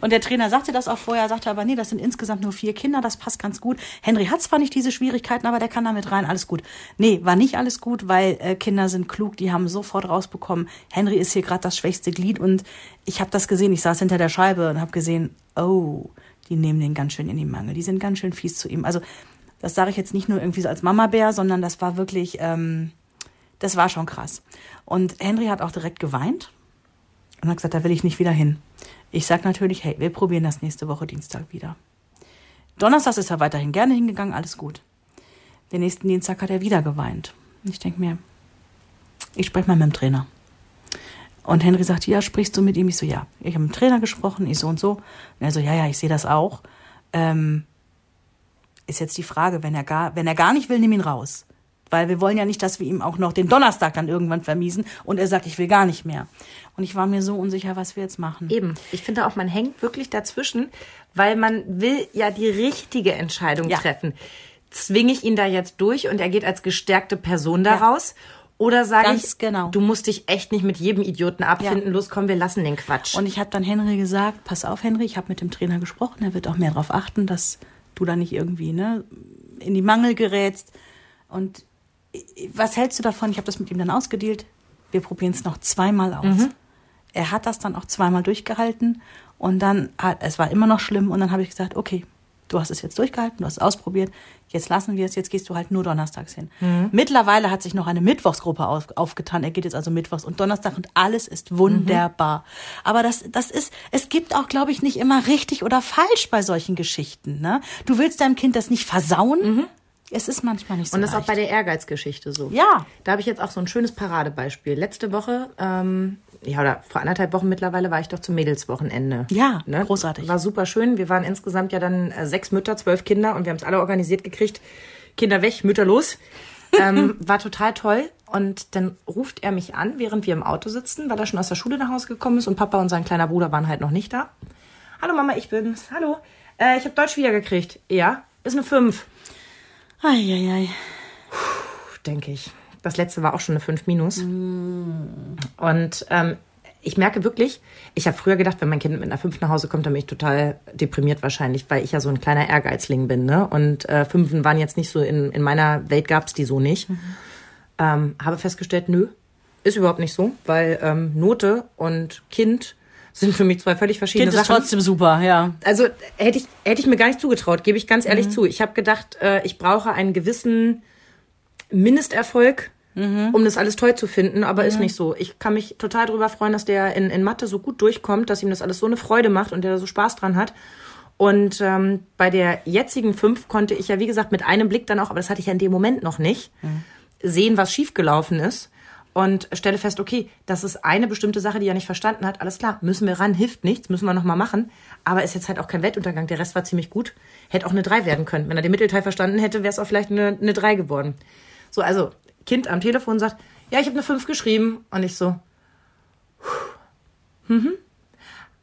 Und der Trainer sagte das auch vorher, sagte aber, nee, das sind insgesamt nur vier Kinder, das passt ganz gut. Henry hat zwar nicht diese Schwierigkeiten, aber der kann damit rein, alles gut. Nee, war nicht alles gut, weil äh, Kinder sind klug, die haben sofort rausbekommen, Henry ist hier gerade das schwächste Glied und ich habe das gesehen, ich saß hinter der Scheibe und habe gesehen, oh, die nehmen den ganz schön in die Mangel, die sind ganz schön fies zu ihm. Also das sage ich jetzt nicht nur irgendwie so als Mama-Bär, sondern das war wirklich, ähm, das war schon krass. Und Henry hat auch direkt geweint und hat gesagt, da will ich nicht wieder hin. Ich sag natürlich, hey, wir probieren das nächste Woche Dienstag wieder. Donnerstags ist er weiterhin gerne hingegangen, alles gut. Den nächsten Dienstag hat er wieder geweint. Ich denke mir, ich spreche mal mit dem Trainer. Und Henry sagt, ja, sprichst du mit ihm? Ich so, ja. Ich habe mit dem Trainer gesprochen, ich so und so. Und er so, ja, ja, ich sehe das auch. Ähm, ist jetzt die Frage, wenn er gar, wenn er gar nicht will, nimm ihn raus. Weil wir wollen ja nicht, dass wir ihm auch noch den Donnerstag dann irgendwann vermiesen und er sagt, ich will gar nicht mehr. Und ich war mir so unsicher, was wir jetzt machen. Eben. Ich finde auch, man hängt wirklich dazwischen, weil man will ja die richtige Entscheidung Ja. treffen. Zwinge ich ihn da jetzt durch und er geht als gestärkte Person daraus? Oder sage ich, genau. du musst dich echt nicht mit jedem Idioten abfinden, los komm, wir lassen den Quatsch. Und ich habe dann Henry gesagt, pass auf, Henry, ich habe mit dem Trainer gesprochen, er wird auch mehr darauf achten, dass du da nicht irgendwie ne, in die Mangel gerätst. Und was hältst du davon? Ich habe das mit ihm dann ausgedealt. Wir probieren es noch zweimal aus. Er hat das dann auch zweimal durchgehalten und dann hat es war immer noch schlimm und dann habe ich gesagt, okay, du hast es jetzt durchgehalten, du hast es ausprobiert, jetzt lassen wir es, jetzt gehst du halt nur donnerstags hin. Mittlerweile hat sich noch eine Mittwochsgruppe auf, aufgetan, er geht jetzt also mittwochs und Donnerstag und alles ist wunderbar. Aber das, das ist, es gibt auch, glaube ich, nicht immer richtig oder falsch bei solchen Geschichten. Ne? Du willst deinem Kind das nicht versauen. Es ist manchmal nicht so Und das ist auch bei der Ehrgeizgeschichte so. Ja. Da habe ich jetzt auch so ein schönes Paradebeispiel. Letzte Woche, ähm, ja, oder vor anderthalb Wochen mittlerweile war ich doch zum Mädelswochenende. Ja, großartig. War super schön. Wir waren insgesamt ja dann äh, sechs Mütter, zwölf Kinder und wir haben es alle organisiert gekriegt. Kinder weg, Mütter los. ähm, [laughs] war total toll. Und dann ruft er mich an, während wir im Auto sitzen, weil er schon aus der Schule nach Hause gekommen ist und Papa und sein kleiner Bruder waren halt noch nicht da. Hallo Mama, ich bin's. Hallo. Äh, ich habe Deutsch wiedergekriegt. Ja, ist eine 5 Eieiei. denke ich. Das letzte war auch schon eine 5 minus. Und ähm, ich merke wirklich, ich habe früher gedacht, wenn mein Kind mit einer 5 nach Hause kommt, dann bin ich total deprimiert wahrscheinlich, weil ich ja so ein kleiner Ehrgeizling bin. Ne? Und äh, Fünfen waren jetzt nicht so, in, in meiner Welt gab's die so nicht. Ähm, habe festgestellt, nö, ist überhaupt nicht so, weil ähm, Note und Kind sind für mich zwei völlig verschiedene Kind ist Sachen. trotzdem super, ja. Also hätte ich, hätte ich mir gar nicht zugetraut, gebe ich ganz ehrlich zu. Ich habe gedacht, äh, ich brauche einen gewissen Mindesterfolg, um das alles toll zu finden, aber ist nicht so. Ich kann mich total darüber freuen, dass der in, in Mathe so gut durchkommt, dass ihm das alles so eine Freude macht und der da so Spaß dran hat. Und ähm, bei der jetzigen fünf konnte ich ja, wie gesagt, mit einem Blick dann auch, aber das hatte ich ja in dem Moment noch nicht, sehen, was schiefgelaufen ist. Und stelle fest, okay, das ist eine bestimmte Sache, die er nicht verstanden hat. Alles klar, müssen wir ran, hilft nichts, müssen wir nochmal machen. Aber ist jetzt halt auch kein Weltuntergang. Der Rest war ziemlich gut. Hätte auch eine 3 werden können. Wenn er den Mittelteil verstanden hätte, wäre es auch vielleicht eine, eine 3 geworden. So, also, Kind am Telefon sagt, ja, ich habe eine 5 geschrieben. Und ich so, mhm.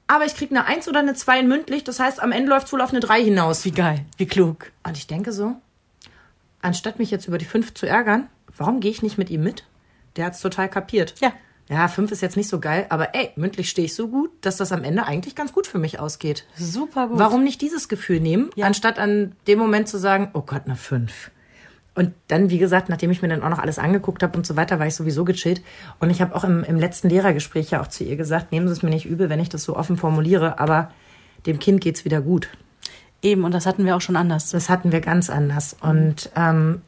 Aber ich krieg eine 1 oder eine 2 in mündlich. Das heißt, am Ende läuft wohl auf eine 3 hinaus. Wie geil, wie klug. Und ich denke so, anstatt mich jetzt über die 5 zu ärgern, warum gehe ich nicht mit ihm mit? Der hat's total kapiert. Ja. Ja, 5 ist jetzt nicht so geil, aber ey, mündlich stehe ich so gut, dass das am Ende eigentlich ganz gut für mich ausgeht. Super gut. Warum nicht dieses Gefühl nehmen, Ja. anstatt an dem Moment zu sagen, oh Gott, eine 5. Und dann, wie gesagt, nachdem ich mir dann auch noch alles angeguckt habe und so weiter, war ich sowieso gechillt. Und ich habe auch im, im letzten Lehrergespräch ja auch zu ihr gesagt, nehmen Sie es mir nicht übel, wenn ich das so offen formuliere, aber dem Kind geht's wieder gut. Eben, und das hatten wir auch schon anders. Das hatten wir ganz anders. Und ähm,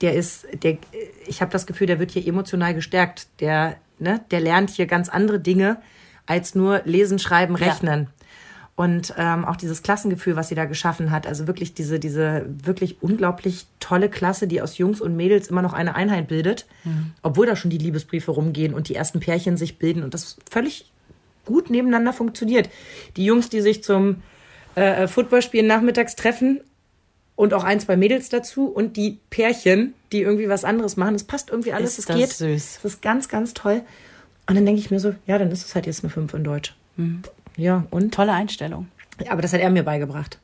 der ist, der, ich habe das Gefühl, der wird hier emotional gestärkt. Der, ne, der lernt hier ganz andere Dinge als nur lesen, schreiben, Ja. rechnen. Und ähm, auch dieses Klassengefühl, was sie da geschaffen hat, also wirklich diese, diese wirklich unglaublich tolle Klasse, die aus Jungs und Mädels immer noch eine Einheit bildet, mhm. obwohl da schon die Liebesbriefe rumgehen und die ersten Pärchen sich bilden und das völlig gut nebeneinander funktioniert. Die Jungs, die sich zum äh, Footballspielen nachmittags treffen und auch ein, zwei Mädels dazu und die Pärchen, die irgendwie was anderes machen. Das passt irgendwie alles. Ist es das süß. Das ist ganz, ganz toll. Und dann denke ich mir so, ja, dann ist es halt jetzt eine 5 in Deutsch. Mhm. Ja, und? Tolle Einstellung. Aber das hat er mir beigebracht.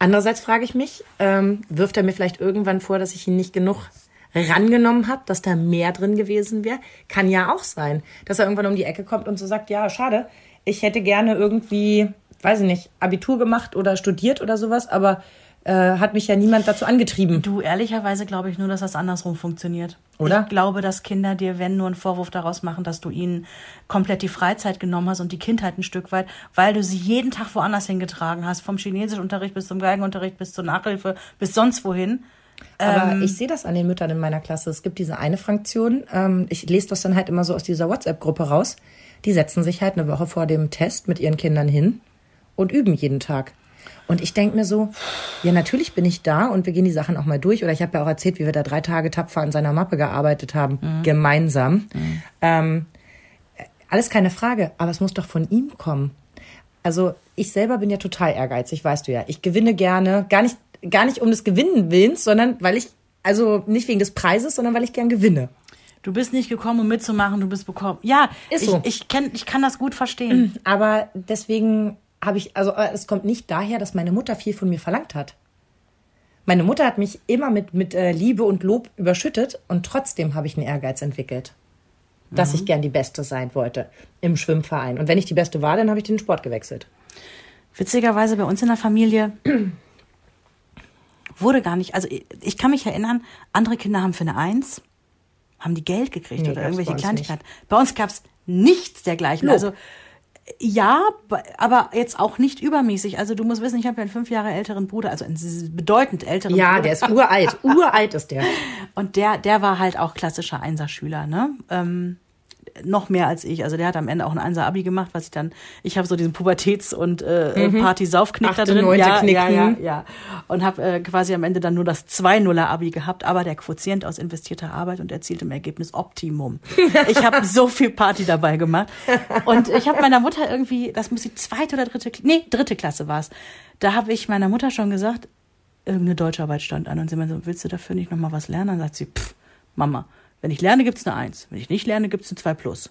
Andererseits frage ich mich, ähm, wirft er mir vielleicht irgendwann vor, dass ich ihn nicht genug rangenommen habe, dass da mehr drin gewesen wäre? Kann ja auch sein, dass er irgendwann um die Ecke kommt und so sagt, ja, schade, ich hätte gerne irgendwie, weiß ich nicht, Abitur gemacht oder studiert oder sowas, aber äh, hat mich ja niemand dazu angetrieben. Du, ehrlicherweise glaube ich nur, dass das andersrum funktioniert. Oder? Ich glaube, dass Kinder dir, wenn nur einen Vorwurf daraus machen, dass du ihnen komplett die Freizeit genommen hast und die Kindheit ein Stück weit, weil du sie jeden Tag woanders hingetragen hast, vom Chinesischunterricht bis zum Geigenunterricht bis zur Nachhilfe bis sonst wohin. Aber ähm, ich sehe das an den Müttern in meiner Klasse. Es gibt diese eine Fraktion, ähm, ich lese das dann halt immer so aus dieser WhatsApp-Gruppe raus. Die setzen sich halt eine Woche vor dem Test mit ihren Kindern hin und üben jeden Tag. Und ich denke mir so, ja, natürlich bin ich da und wir gehen die Sachen auch mal durch. Oder ich habe ja auch erzählt, wie wir da drei Tage tapfer an seiner Mappe gearbeitet haben, mhm. gemeinsam. Mhm. Ähm, alles keine Frage, aber es muss doch von ihm kommen. Also ich selber bin ja total ehrgeizig, weißt du ja. Ich gewinne gerne, gar nicht, gar nicht um des Gewinnen willens, sondern weil ich, also nicht wegen des Preises, sondern weil ich gern gewinne. Du bist nicht gekommen, um mitzumachen, du bist bekommen. Ja, ist so. Ich, ich, kenn, ich kann das gut verstehen. Aber deswegen habe ich, also es kommt nicht daher, dass meine Mutter viel von mir verlangt hat. Meine Mutter hat mich immer mit, mit äh, Liebe und Lob überschüttet und trotzdem habe ich einen Ehrgeiz entwickelt, dass mhm. ich gern die Beste sein wollte im Schwimmverein. Und wenn ich die Beste war, dann habe ich den Sport gewechselt. Witzigerweise bei uns in der Familie [clears throat] wurde gar nicht, also ich kann mich erinnern, andere Kinder haben für eine Eins, haben die Geld gekriegt nee, oder irgendwelche Kleinigkeiten. Bei uns gab es nichts dergleichen. Lob. Also ja, aber jetzt auch nicht übermäßig. Also du musst wissen, ich habe ja einen fünf Jahre älteren Bruder, also einen bedeutend älteren ja, Bruder. Ja, der ist uralt. [laughs] uralt ist der. Und der, der war halt auch klassischer Einserschüler, ne? Ähm, noch mehr als ich. Also der hat am Ende auch ein Einser-Abi gemacht, was ich dann, ich habe so diesen Pubertäts- und äh, mhm. Party-Saufknick da drin. Ja, ja, ja, ja. Und habe äh, quasi am Ende dann nur das 2-0er-Abi gehabt, aber der Quotient aus investierter Arbeit und erzieltem Ergebnis Optimum. [laughs] ich habe so viel Party dabei gemacht. Und ich habe meiner Mutter irgendwie, das muss die zweite oder dritte, nee, dritte Klasse war es. Da habe ich meiner Mutter schon gesagt, irgendeine Deutscharbeit stand an und sie meinte so, willst du dafür nicht nochmal was lernen? Dann sagt sie, pff, Mama, wenn ich lerne, gibt's eine Eins. Wenn ich nicht lerne, gibt's eine Zwei plus.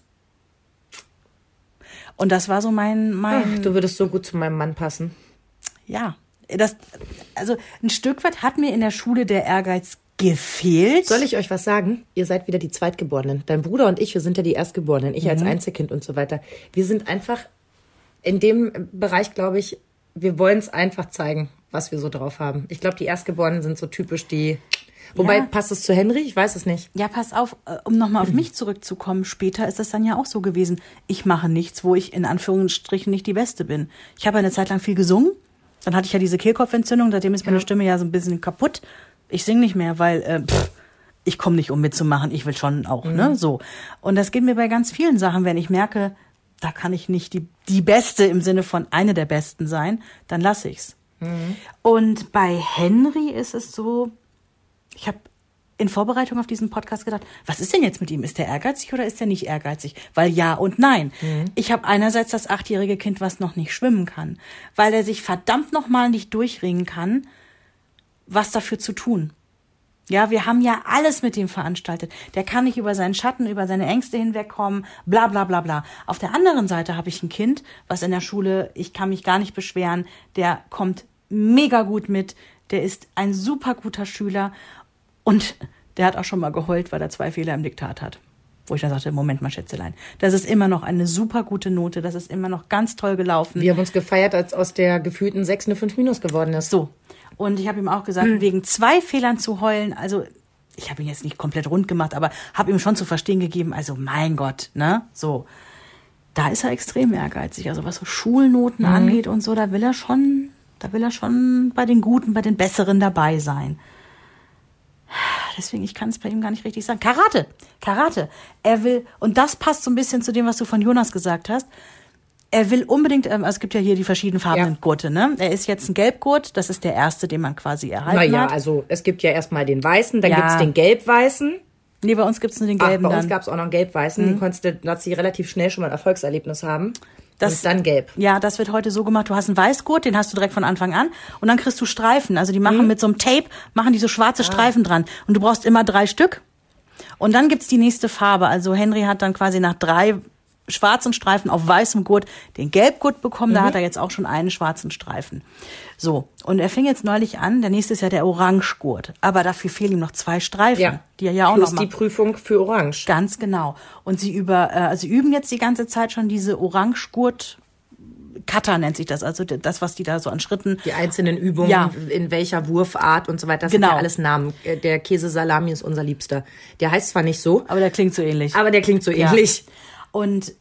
Und das war so mein, mein. Ach, du würdest so gut zu meinem Mann passen. Ja. Das, also ein Stück weit hat mir in der Schule der Ehrgeiz gefehlt. Soll ich euch was sagen? Ihr seid wieder die Zweitgeborenen. Dein Bruder und ich, wir sind ja die Erstgeborenen. Ich mhm. als Einzelkind und so weiter. Wir sind einfach in dem Bereich, glaube ich, wir wollen es einfach zeigen, was wir so drauf haben. Ich glaube, die Erstgeborenen sind so typisch die Wobei, ja. passt es zu Henry? Ich weiß es nicht. Ja, pass auf, äh, um nochmal auf mich zurückzukommen. Später ist es dann ja auch so gewesen. Ich mache nichts, wo ich in Anführungsstrichen nicht die Beste bin. Ich habe eine Zeit lang viel gesungen. Dann hatte ich ja diese Kehlkopfentzündung. Seitdem ist meine ja. Stimme ja so ein bisschen kaputt. Ich singe nicht mehr, weil äh, pff, ich komme nicht, um mitzumachen. Ich will schon auch, ne? mhm. ne? So. Und das geht mir bei ganz vielen Sachen. Wenn ich merke, da kann ich nicht die, die Beste im Sinne von eine der Besten sein, dann lasse ich's. Mhm. Und bei Henry ist es so, ich habe in Vorbereitung auf diesen Podcast gedacht, was ist denn jetzt mit ihm? Ist der ehrgeizig oder ist er nicht ehrgeizig? Weil ja und nein. Mhm. Ich habe einerseits das achtjährige Kind, was noch nicht schwimmen kann, weil er sich verdammt nochmal nicht durchringen kann, was dafür zu tun. Ja, wir haben ja alles mit ihm veranstaltet. Der kann nicht über seinen Schatten, über seine Ängste hinwegkommen, bla bla bla bla. Auf der anderen Seite habe ich ein Kind, was in der Schule, ich kann mich gar nicht beschweren, der kommt mega gut mit, der ist ein super guter Schüler und der hat auch schon mal geheult, weil er zwei Fehler im Diktat hat. Wo ich dann sagte, Moment mal, Schätzelein, das ist immer noch eine super gute Note, das ist immer noch ganz toll gelaufen. Wir haben uns gefeiert, als aus der gefühlten 6 eine 5 minus geworden ist. So. Und ich habe ihm auch gesagt, hm. wegen zwei Fehlern zu heulen, also ich habe ihn jetzt nicht komplett rund gemacht, aber habe ihm schon zu verstehen gegeben, also mein Gott, ne? So. Da ist er extrem ehrgeizig. Also was so Schulnoten mhm. angeht und so, da will er schon, da will er schon bei den Guten, bei den Besseren dabei sein. Deswegen, ich kann es bei ihm gar nicht richtig sagen. Karate, Karate. Er will, und das passt so ein bisschen zu dem, was du von Jonas gesagt hast. Er will unbedingt, ähm, also es gibt ja hier die verschiedenen farbenen Ja. Gurte, ne? Er ist jetzt ein Gelbgurt, das ist der erste, den man quasi erhalten Naja, hat. also es gibt ja erstmal den weißen, dann Ja. gibt's den gelb-weißen. Nee, bei uns gibt's nur den Ach, gelben bei uns dann. gab's auch noch einen gelb-weißen. Den konntest du, relativ schnell schon mal ein Erfolgserlebnis haben. Das- und dann gelb. Ja, das wird heute so gemacht. Du hast einen Weißgurt, den hast du direkt von Anfang an. Und dann kriegst du Streifen. Also die machen mit so einem Tape, machen die so schwarze Streifen dran. Und du brauchst immer drei Stück. Und dann gibt's die nächste Farbe. Also Henry hat dann quasi nach drei schwarzen Streifen auf weißem Gurt den Gelbgurt bekommen. Da hat er jetzt auch schon einen schwarzen Streifen. So. Und er fing jetzt neulich an. Der nächste ist ja der Orangegurt. Aber dafür fehlen ihm noch zwei Streifen, Ja. die er ja auch Plus noch die macht. Prüfung für Orange. Ganz genau. Und sie über, äh, also sie üben jetzt die ganze Zeit schon diese Orangegurt. Cutter nennt sich das, also das, was die da so an Schritten. Die einzelnen Übungen, Ja. in welcher Wurfart und so weiter. Das Genau. sind ja alles Namen. Äh, Der Käsesalami ist unser Liebster. Der heißt zwar nicht so, Aber der klingt so ähnlich. aber der klingt so Ja. Und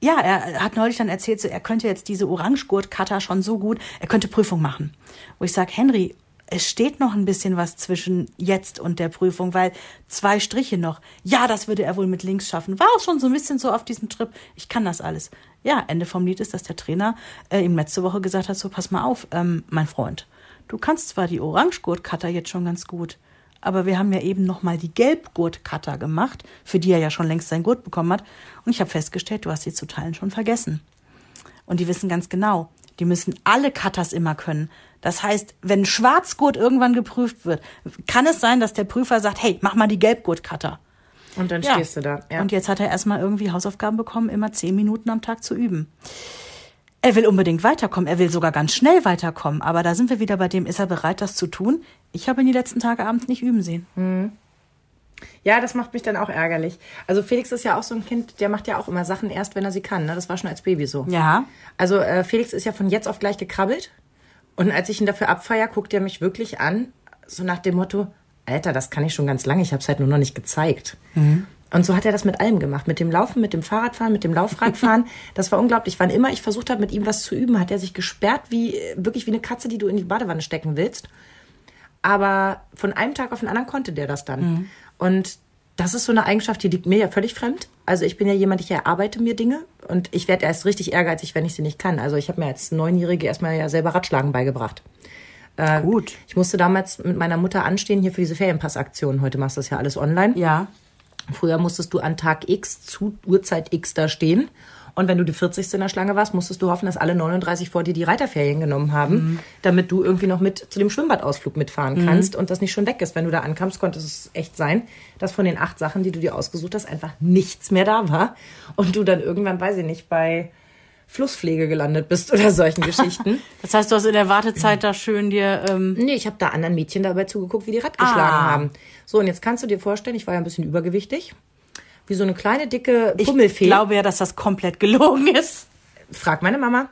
ja, er hat neulich dann erzählt, so, er könnte jetzt diese Orangegurt-Cutter schon so gut, er könnte Prüfung machen. Wo ich sage, Henry, es steht noch ein bisschen was zwischen jetzt und der Prüfung, weil zwei Striche noch. Ja, das würde er wohl mit links schaffen. War auch schon so ein bisschen so auf diesem Trip. Ich kann das alles. Ja, Ende vom Lied ist, dass der Trainer äh, ihm letzte Woche gesagt hat, so pass mal auf, ähm, mein Freund. Du kannst zwar die Orangegurt-Cutter jetzt schon ganz gut, aber wir haben ja eben noch mal die Gelbgurt-Cutter gemacht, für die er ja schon längst seinen Gurt bekommen hat. Und ich habe festgestellt, du hast sie zu Teilen schon vergessen. Und die wissen ganz genau, die müssen alle Cutters immer können. Das heißt, wenn Schwarzgurt irgendwann geprüft wird, kann es sein, dass der Prüfer sagt, hey, mach mal die Gelbgurt-Cutter. Und dann Ja. stehst du da. Ja. Und jetzt hat er erstmal irgendwie Hausaufgaben bekommen, immer zehn Minuten am Tag zu üben. Er will unbedingt weiterkommen. Er will sogar ganz schnell weiterkommen. Aber da sind wir wieder bei dem, ist er bereit, das zu tun? Ich habe ihn die letzten Tage abends nicht üben sehen. Ja, das macht mich dann auch ärgerlich. Also Felix ist ja auch so ein Kind, der macht ja auch immer Sachen erst, wenn er sie kann. Ne? Das war schon als Baby so. Ja. Also äh, Felix ist ja von jetzt auf gleich gekrabbelt. Und als ich ihn dafür abfeier, guckt er mich wirklich an, so nach dem Motto, Alter, das kann ich schon ganz lange, ich habe es halt nur noch nicht gezeigt. Und so hat er das mit allem gemacht. Mit dem Laufen, mit dem Fahrradfahren, mit dem Laufradfahren. [laughs] Das war unglaublich. Wann immer ich versucht habe, mit ihm was zu üben, hat er sich gesperrt, wie wirklich wie eine Katze, die du in die Badewanne stecken willst. Aber von einem Tag auf den anderen konnte der das dann. Und das ist so eine Eigenschaft, die liegt mir ja völlig fremd. Also ich bin ja jemand, ich erarbeite mir Dinge und ich werde erst richtig ehrgeizig, wenn ich sie nicht kann. Also ich habe mir als Neunjährige erstmal ja selber Radschlagen beigebracht. Äh, Gut. Ich musste damals mit meiner Mutter anstehen hier für diese Ferienpassaktion. Heute machst du das ja alles online. Ja. Früher musstest du an Tag X zu Uhrzeit X da stehen. Und wenn du die 40. in der Schlange warst, musstest du hoffen, dass alle 39 vor dir die Reiterferien genommen haben, damit du irgendwie noch mit zu dem Schwimmbadausflug mitfahren kannst und das nicht schon weg ist. Wenn du da ankamst, konnte es echt sein, dass von den acht Sachen, die du dir ausgesucht hast, einfach nichts mehr da war. Und du dann irgendwann, weiß ich nicht, bei Flusspflege gelandet bist oder solchen Geschichten. [laughs] Das heißt, du hast in der Wartezeit da schön dir. Ähm, Nee, ich habe da anderen Mädchen dabei zugeguckt, wie die Rad geschlagen Ah. haben. So, und jetzt kannst du dir vorstellen, ich war ja ein bisschen übergewichtig. Wie so eine kleine, dicke ich Pummelfee. glaube ja, dass das komplett gelogen ist. Frag meine Mama.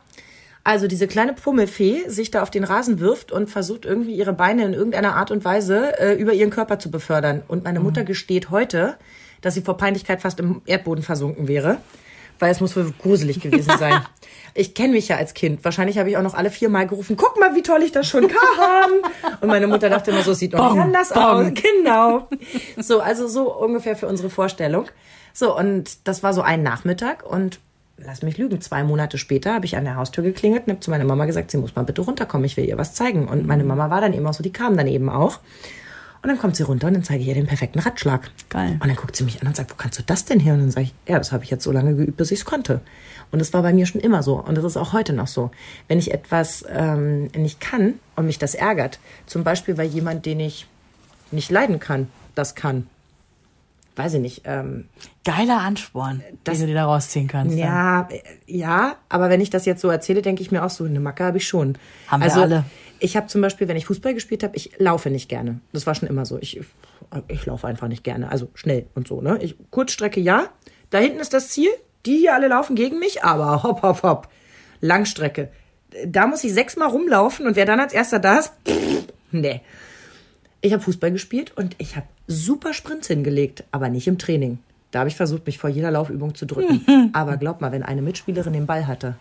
Also diese kleine Pummelfee sich da auf den Rasen wirft und versucht irgendwie ihre Beine in irgendeiner Art und Weise äh, über ihren Körper zu befördern. Und meine Mutter gesteht heute, dass sie vor Peinlichkeit fast im Erdboden versunken wäre. Weil es muss wohl gruselig gewesen sein. [laughs] Ich kenne mich ja als Kind. Wahrscheinlich habe ich auch noch alle viermal gerufen, guck mal, wie toll ich das schon kann. Und meine Mutter dachte immer so, es sieht noch nicht anders aus. [laughs] Genau. So, also so ungefähr für unsere Vorstellung. So, und das war so ein Nachmittag und lass mich lügen, zwei Monate später habe ich an der Haustür geklingelt und habe zu meiner Mama gesagt, sie muss mal bitte runterkommen, ich will ihr was zeigen. Und meine Mama war dann eben auch so, die kam dann eben auch. Und dann kommt sie runter und dann zeige ich ihr den perfekten Ratschlag. Geil. Und dann guckt sie mich an und sagt, wo kannst du das denn her? Und dann sage ich, ja, das habe ich jetzt so lange geübt, bis ich es konnte. Und das war bei mir schon immer so. Und das ist auch heute noch so. Wenn ich etwas ähm, nicht kann und mich das ärgert, zum Beispiel, weil jemand, den ich nicht leiden kann, das kann. Weiß ich nicht. Ähm, Geiler Ansporn, Das- den du dir da rausziehen kannst. ja, äh, ja, aber wenn ich das jetzt so erzähle, denke ich mir auch so, eine Macke habe ich schon. Haben wir also, alle. Ich habe zum Beispiel, wenn ich Fußball gespielt habe, ich laufe nicht gerne. Das war schon immer so. Ich, ich laufe einfach nicht gerne. Also schnell und so. Ne? Ich, Kurzstrecke ja. Da hinten ist das Ziel. Die hier alle laufen gegen mich, aber hopp, hopp, hopp. Langstrecke. Da muss ich sechsmal rumlaufen und wer dann als erster da ist, pff, nee. Ich habe Fußball gespielt und ich habe super Sprints hingelegt, aber nicht im Training. Da habe ich versucht, mich vor jeder Laufübung zu drücken. [laughs] aber glaub mal, wenn eine Mitspielerin den Ball hatte,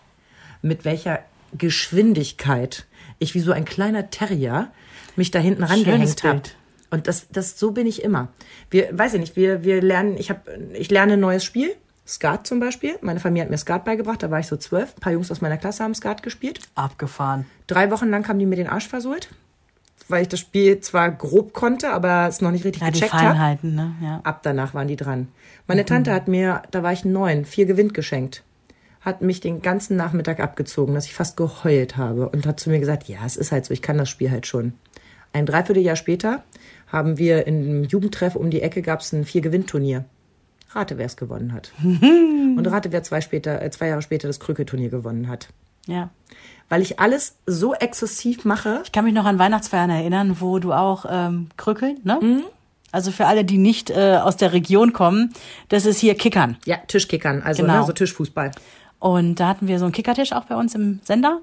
mit welcher Geschwindigkeit ich wie so ein kleiner Terrier mich da hinten rangehängt habe. Und das, das, so bin ich immer. Wir, weiß ich nicht, wir, wir lernen, ich habe, ich lerne ein neues Spiel. Skat zum Beispiel. Meine Familie hat mir Skat beigebracht, da war ich so zwölf. Ein paar Jungs aus meiner Klasse haben Skat gespielt. Abgefahren. Drei Wochen lang haben die mir den Arsch versohlt, weil ich das Spiel zwar grob konnte, aber es noch nicht richtig Ja, gecheckt habe. Feinheiten, ne? Ja. Ab danach waren die dran. Mhm. Meine Tante hat mir, da war ich neun, vier Gewinn geschenkt. Hat mich den ganzen Nachmittag abgezogen, dass ich fast geheult habe und hat zu mir gesagt, ja, es ist halt so, ich kann das Spiel halt schon. Ein Dreivierteljahr später haben wir im Jugendtreff um die Ecke gab es ein Vier-Gewinn-Turnier. Rate, wer es gewonnen hat. [laughs] und rate, wer zwei, später, äh, zwei Jahre später das Krükelturnier gewonnen hat. ja. Weil ich alles so exzessiv mache. Ich kann mich noch an Weihnachtsfeiern erinnern, wo du auch ähm, krückeln, ne? Also für alle, die nicht äh, aus der Region kommen, das ist hier Kickern. Ja, Tischkickern, also Genau. ne, so Tischfußball. Und da hatten wir so einen Kickertisch auch bei uns im Sender.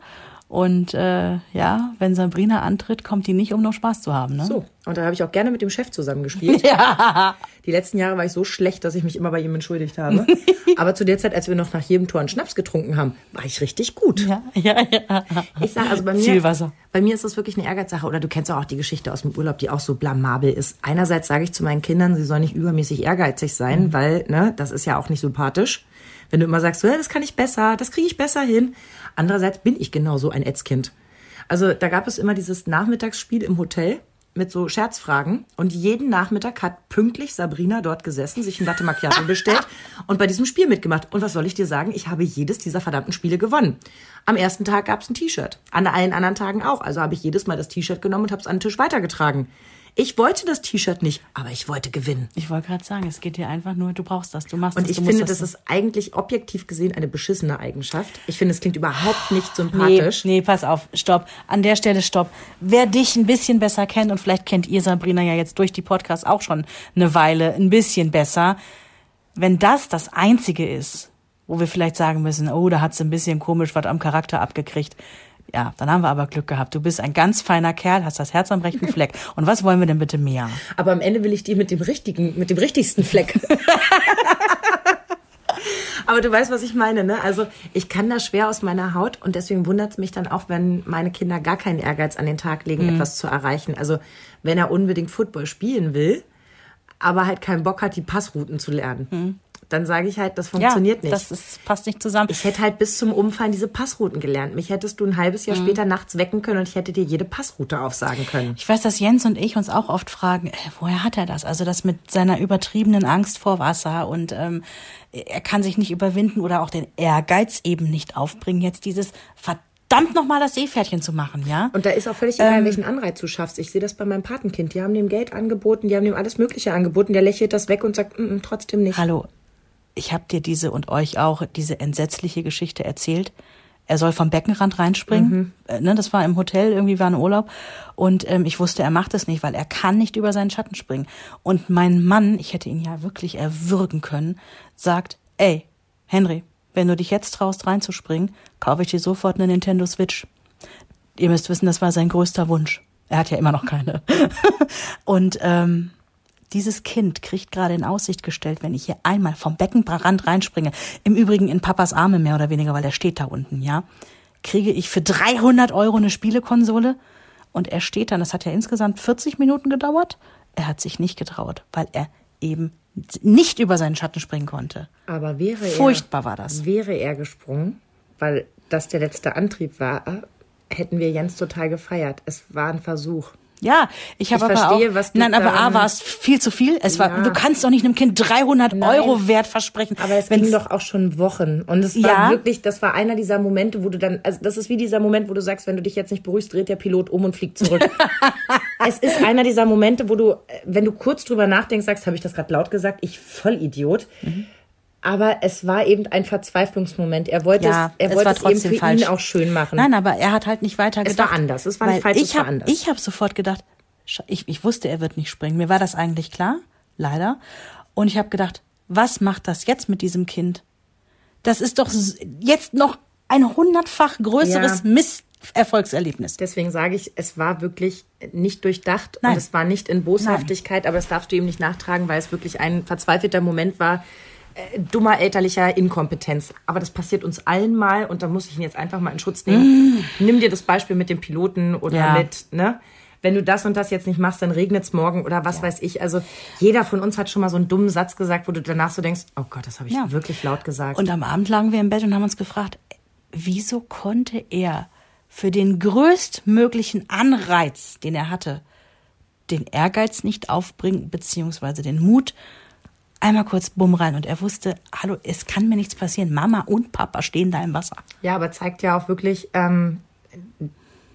Und äh, ja, wenn Sabrina antritt, kommt die nicht, um nur Spaß zu haben. Ne? So, und da habe ich auch gerne mit dem Chef zusammengespielt. [laughs] ja. Die letzten Jahre war ich so schlecht, dass ich mich immer bei ihm entschuldigt habe. [laughs] Aber zu der Zeit, als wir noch nach jedem Tor einen Schnaps getrunken haben, war ich richtig gut. Ja, ja, ja. Ich sage also bei mir, Zielwasser. bei mir ist das wirklich eine Ehrgeizsache. Oder du kennst auch die Geschichte aus dem Urlaub, die auch so blamabel ist. Einerseits sage ich zu meinen Kindern, sie sollen nicht übermäßig ehrgeizig sein, weil ne, das ist ja auch nicht sympathisch. Wenn du immer sagst, so, ja, das kann ich besser, das kriege ich besser hin. Andererseits bin ich genauso ein Ätzkind. Also da gab es immer dieses Nachmittagsspiel im Hotel mit so Scherzfragen und jeden Nachmittag hat pünktlich Sabrina dort gesessen, sich ein Latte Macchiato [laughs] bestellt und bei diesem Spiel mitgemacht. Und was soll ich dir sagen? Ich habe jedes dieser verdammten Spiele gewonnen. Am ersten Tag gab es ein T-Shirt, an allen anderen Tagen auch. Also habe ich jedes Mal das T-Shirt genommen und habe es an den Tisch weitergetragen. Ich wollte das T-Shirt nicht, aber ich wollte gewinnen. Ich wollte gerade sagen, es geht dir einfach nur, du brauchst das, du machst Und das, ich du musst finde, das ist eigentlich objektiv gesehen eine beschissene Eigenschaft. Ich finde, es klingt überhaupt nicht sympathisch. Nee, nee, pass auf, stopp. An der Stelle stopp. Wer dich ein bisschen besser kennt, und vielleicht kennt ihr Sabrina ja jetzt durch die Podcasts auch schon eine Weile ein bisschen besser, wenn das das Einzige ist, wo wir vielleicht sagen müssen, oh, da hat sie ein bisschen komisch was am Charakter abgekriegt. Ja, dann haben wir aber Glück gehabt. Du bist ein ganz feiner Kerl, hast das Herz am rechten Fleck. Und was wollen wir denn bitte mehr? Aber am Ende will ich die mit dem richtigen, mit dem richtigsten Fleck. [laughs] Aber du weißt, was ich meine, ne? Also ich kann da schwer aus meiner Haut und deswegen wundert es mich dann auch, wenn meine Kinder gar keinen Ehrgeiz an den Tag legen, etwas zu erreichen. Also wenn er unbedingt Football spielen will, aber halt keinen Bock hat, die Passrouten zu lernen, dann sage ich halt, das funktioniert ja, nicht. das ist, passt nicht zusammen. ich hätte halt bis zum Umfallen diese Passrouten gelernt. Mich hättest du ein halbes Jahr später nachts wecken können und ich hätte dir jede Passroute aufsagen können. Ich weiß, dass Jens und ich uns auch oft fragen, äh, woher hat er das? Also das mit seiner übertriebenen Angst vor Wasser und ähm, er kann sich nicht überwinden oder auch den Ehrgeiz eben nicht aufbringen, jetzt dieses verdammt nochmal das Seepferdchen zu machen, ja? Und da ist auch völlig egal, welchen Anreiz du schaffst. Ich sehe das bei meinem Patenkind. Die haben dem Geld angeboten, die haben dem alles Mögliche angeboten. Der lächelt das weg und sagt, mm, mm, trotzdem nicht. Hallo, ich habe dir diese und euch auch diese entsetzliche Geschichte erzählt. Er soll vom Beckenrand reinspringen. Äh, ne, das war im Hotel, irgendwie war ein Urlaub. Und ähm, ich wusste, er macht es nicht, weil er kann nicht über seinen Schatten springen. Und mein Mann, ich hätte ihn ja wirklich erwürgen können, sagt, ey, Henry, wenn du dich jetzt traust reinzuspringen, kaufe ich dir sofort eine Nintendo Switch. Ihr müsst wissen, das war sein größter Wunsch. Er hat ja immer noch keine. [laughs] und ähm, dieses Kind kriegt gerade in Aussicht gestellt, wenn ich hier einmal vom Beckenrand reinspringe, im Übrigen in Papas Arme mehr oder weniger, weil der steht da unten, ja, kriege ich für 300 Euro eine Spielekonsole und er steht dann, das hat ja insgesamt 40 Minuten gedauert, er hat sich nicht getraut, weil er eben nicht über seinen Schatten springen konnte. Aber wäre er, Furchtbar war das. Wäre er gesprungen, weil das der letzte Antrieb war, hätten wir Jens total gefeiert. Es war ein Versuch. Ja, ich habe aber verstehe, auch, was du nein, aber A war es viel zu viel. Es war, Ja. du kannst doch nicht einem Kind 300 Euro Wert versprechen. Aber es ging doch auch schon Wochen. Und es war Ja. wirklich, das war einer dieser Momente, wo du dann, also das ist wie dieser Moment, wo du sagst, wenn du dich jetzt nicht beruhigst, dreht der Pilot um und fliegt zurück. [laughs] es ist einer dieser Momente, wo du, äh, wenn du kurz drüber nachdenkst, sagst, habe ich das gerade laut gesagt? Ich Vollidiot. Aber es war eben ein Verzweiflungsmoment. Er wollte ja, es, er es wollte es eben für falsch. ihn auch schön machen. Nein, aber er hat halt nicht weiter Es gedacht. war anders. Es war nicht falsch, es ich war hab, anders. Ich habe sofort gedacht, ich, ich wusste, er wird nicht springen. Mir war das eigentlich klar, leider. Und ich habe gedacht, was macht das jetzt mit diesem Kind? Das ist doch jetzt noch ein hundertfach größeres Ja. Misserfolgserlebnis. Deswegen sage ich, es war wirklich nicht durchdacht Nein. und es war nicht in Boshaftigkeit, aber das darfst du ihm nicht nachtragen, weil es wirklich ein verzweifelter Moment war. Äh, dummer elterlicher Inkompetenz. Aber das passiert uns allen mal und da muss ich ihn jetzt einfach mal in Schutz nehmen. Nimm dir das Beispiel mit dem Piloten oder Mm. Ja. mit, ne? wenn du das und das jetzt nicht machst, dann regnet's morgen oder was weiß ich. Also jeder von uns hat schon mal so einen dummen Satz gesagt, wo du danach so denkst, oh Gott, das habe ich Ja. wirklich laut gesagt. Und am Abend lagen wir im Bett und haben uns gefragt, wieso konnte er für den größtmöglichen Anreiz, den er hatte, den Ehrgeiz nicht aufbringen, beziehungsweise den Mut, einmal kurz bumm rein. Und er wusste, hallo, es kann mir nichts passieren. Mama und Papa stehen da im Wasser. Ja, aber zeigt ja auch wirklich, ähm,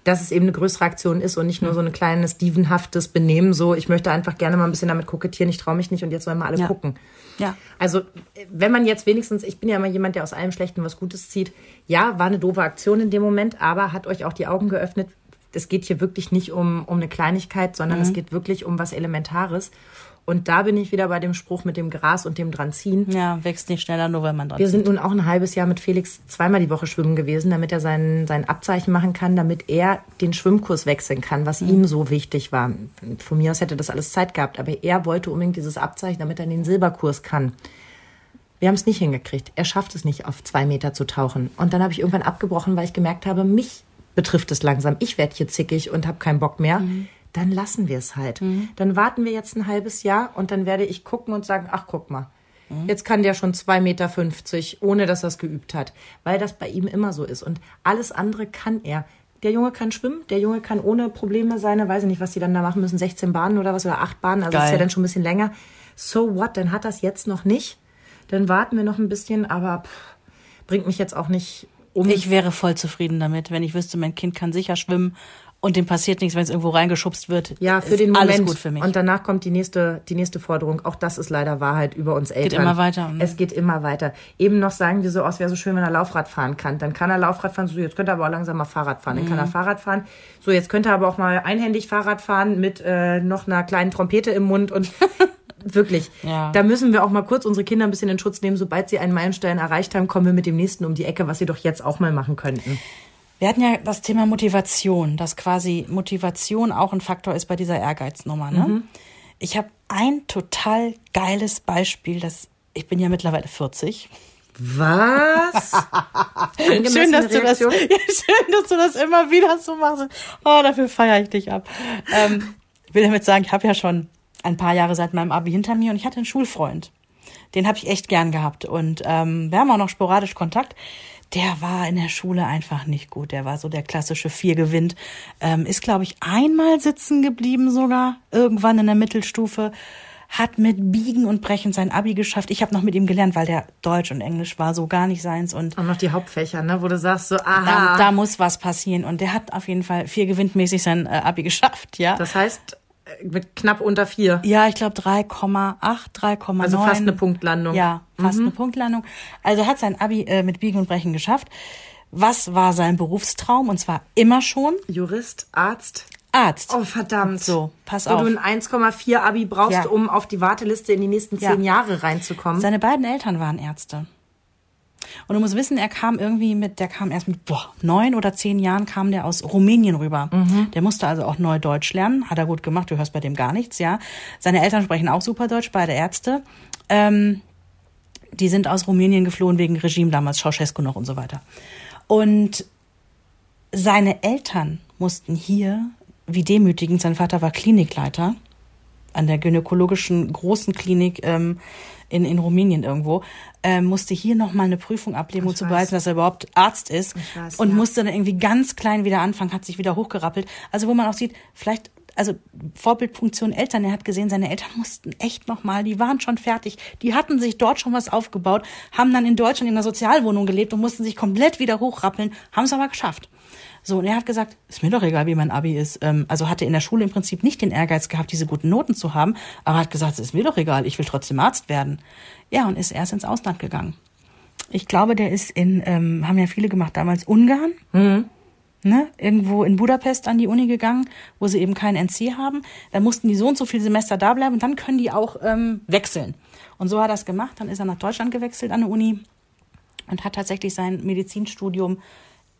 dass es eben eine größere Aktion ist und nicht nur so ein kleines dievenhaftes Benehmen, so ich möchte einfach gerne mal ein bisschen damit kokettieren, ich traue mich nicht und jetzt sollen wir alle Ja. gucken. Ja. Also, wenn man jetzt wenigstens, ich bin ja immer jemand, der aus allem Schlechten was Gutes zieht. Ja, war eine doofe Aktion in dem Moment, aber hat euch auch die Augen geöffnet. Es geht hier wirklich nicht um, um eine Kleinigkeit, sondern Mhm. es geht wirklich um was Elementares. Und da bin ich wieder bei dem Spruch mit dem Gras und dem dranziehen. Ja, wächst nicht schneller, nur weil man dran Wir sind nun auch ein halbes Jahr mit Felix zweimal die Woche schwimmen gewesen, damit er sein, sein Abzeichen machen kann, damit er den Schwimmkurs wechseln kann, was ihm so wichtig war. Von mir aus hätte das alles Zeit gehabt, aber er wollte unbedingt dieses Abzeichen, damit er den Silberkurs kann. Wir haben es nicht hingekriegt. Er schafft es nicht, auf zwei Meter zu tauchen. Und dann habe ich irgendwann abgebrochen, weil ich gemerkt habe, mich betrifft es langsam. Ich werde hier zickig und habe keinen Bock mehr. Dann lassen wir es halt. Dann warten wir jetzt ein halbes Jahr und dann werde ich gucken und sagen, ach guck mal, Jetzt kann der schon 2,50 Meter, ohne dass er es geübt hat. Weil das bei ihm immer so ist. Und alles andere kann er. Der Junge kann schwimmen, der Junge kann ohne Probleme seine, weiß ich nicht, was die dann da machen müssen, 16 Bahnen oder was, oder 8 Bahnen, also das ist Geil. ja dann schon ein bisschen länger. So what, dann hat das jetzt noch nicht. Dann warten wir noch ein bisschen, aber pff, bringt mich jetzt auch nicht um. Ich wäre voll zufrieden damit, wenn ich wüsste, mein Kind kann sicher schwimmen und dem passiert nichts, wenn es irgendwo reingeschubst wird. ja, für Ist den Moment. Alles gut für mich. Und danach kommt die nächste, die nächste Forderung. Auch das ist leider Wahrheit über uns Eltern. immer weiter, ne? Es geht immer weiter. Eben noch sagen wir so, oh, es wäre so schön, wenn er Laufrad fahren kann. Dann kann er Laufrad fahren. So, jetzt könnte er aber auch langsam mal Fahrrad fahren. Dann Mhm. kann er Fahrrad fahren. So, jetzt könnte er aber auch mal einhändig Fahrrad fahren mit äh, noch einer kleinen Trompete im Mund und [laughs] wirklich. Ja. Da müssen wir auch mal kurz unsere Kinder ein bisschen in Schutz nehmen. Sobald sie einen Meilenstein erreicht haben, kommen wir mit dem nächsten um die Ecke, was sie doch jetzt auch mal machen könnten. Wir hatten ja das Thema Motivation, dass quasi Motivation auch ein Faktor ist bei dieser Ehrgeiznummer. Ne? Mhm. Ich habe ein total geiles Beispiel, das ich bin ja mittlerweile 40. Was? [laughs] Schön dass, du das, [laughs] ja, schön, dass du das immer wieder so machst. Oh, dafür feiere ich dich ab. Ähm, ich will damit sagen, ich habe ja schon ein paar Jahre seit meinem Abi hinter mir und ich hatte einen Schulfreund. Den habe ich echt gern gehabt. Und ähm, wir haben auch noch sporadisch Kontakt. Der war in der Schule einfach nicht gut. Der war so der klassische Vier gewinnt. Ähm, ist, glaube ich, einmal sitzen geblieben sogar, irgendwann in der Mittelstufe. Hat mit Biegen und Brechen sein Abi geschafft. Ich habe noch mit ihm gelernt, weil der Deutsch und Englisch war so gar nicht seins. Und Auch noch die Hauptfächer, ne, wo du sagst so, da, aha. da muss was passieren. Und der hat auf jeden Fall vier gewinntmäßig sein äh, Abi geschafft, ja. Das heißt, mit knapp unter vier. ja, ich glaube 3,8, 3,9. Also fast eine Punktlandung. Ja, fast eine Punktlandung. Also hat sein Abi äh, mit Biegen und Brechen geschafft. Was war sein Berufstraum? Und zwar immer schon Jurist, Arzt. Arzt. Oh, verdammt. So, pass Wo auf. du ein 1,4 Abi brauchst, Ja. um auf die Warteliste in die nächsten Ja. zehn Jahre reinzukommen. Seine beiden Eltern waren Ärzte. Und du musst wissen, er kam irgendwie mit, der kam erst mit boah, neun oder zehn Jahren kam der aus Rumänien rüber. Der musste also auch neu Deutsch lernen. Hat er gut gemacht, du hörst bei dem gar nichts, ja. Seine Eltern sprechen auch super Deutsch, beide Ärzte. Ähm, die sind aus Rumänien geflohen wegen Regime damals, Ceausescu noch und so weiter. Und seine Eltern mussten hier, wie demütigend, sein Vater war Klinikleiter an der gynäkologischen großen Klinik ähm, in, in Rumänien irgendwo, ähm, musste hier nochmal eine Prüfung ablegen, um zu beweisen, dass er überhaupt Arzt ist. Weiß, und ja. musste dann irgendwie ganz klein wieder anfangen, hat sich wieder hochgerappelt. Also wo man auch sieht, vielleicht, also Vorbildfunktion Eltern, er hat gesehen, seine Eltern mussten echt nochmal, die waren schon fertig, die hatten sich dort schon was aufgebaut, haben dann in Deutschland in einer Sozialwohnung gelebt und mussten sich komplett wieder hochrappeln, haben es aber geschafft. So, und er hat gesagt, ist mir doch egal, wie mein Abi ist. Ähm, also hatte in der Schule im Prinzip nicht den Ehrgeiz gehabt, diese guten Noten zu haben, aber hat gesagt, es ist mir doch egal, ich will trotzdem Arzt werden. Ja, und ist erst ins Ausland gegangen. Ich glaube, der ist in, ähm, haben ja viele gemacht, damals Ungarn, ne, irgendwo in Budapest an die Uni gegangen, wo sie eben keinen NC haben. Dann mussten die so und so viele Semester da bleiben und dann können die auch ähm, wechseln. Und so hat er das gemacht. Dann ist er nach Deutschland gewechselt an der Uni und hat tatsächlich sein Medizinstudium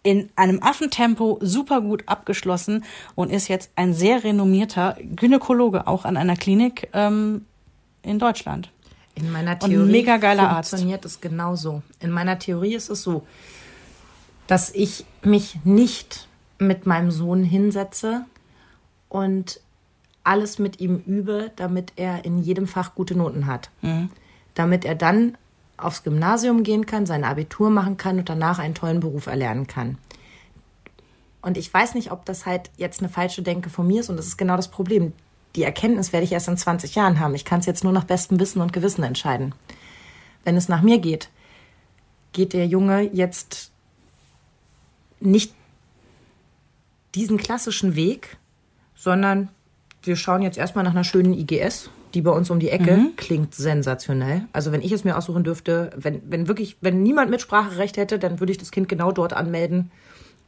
in einem Affentempo super gut abgeschlossen und ist jetzt ein sehr renommierter Gynäkologe auch an einer Klinik ähm, in Deutschland. In meiner Und ein Theorie mega geiler Arzt. funktioniert es genauso. In meiner Theorie ist es so, dass ich mich nicht mit meinem Sohn hinsetze und alles mit ihm übe, damit er in jedem Fach gute Noten hat. Damit er dann aufs Gymnasium gehen kann, sein Abitur machen kann und danach einen tollen Beruf erlernen kann. Und ich weiß nicht, ob das halt jetzt eine falsche Denke von mir ist und das ist genau das Problem. Die Erkenntnis werde ich erst in 20 Jahren haben. Ich kann es jetzt nur nach bestem Wissen und Gewissen entscheiden. Wenn es nach mir geht, geht der Junge jetzt nicht diesen klassischen Weg, sondern wir schauen jetzt erstmal nach einer schönen IGS, die bei uns um die Ecke klingt sensationell. Also wenn ich es mir aussuchen dürfte, wenn, wenn wirklich, wenn niemand Mitspracherecht hätte, dann würde ich das Kind genau dort anmelden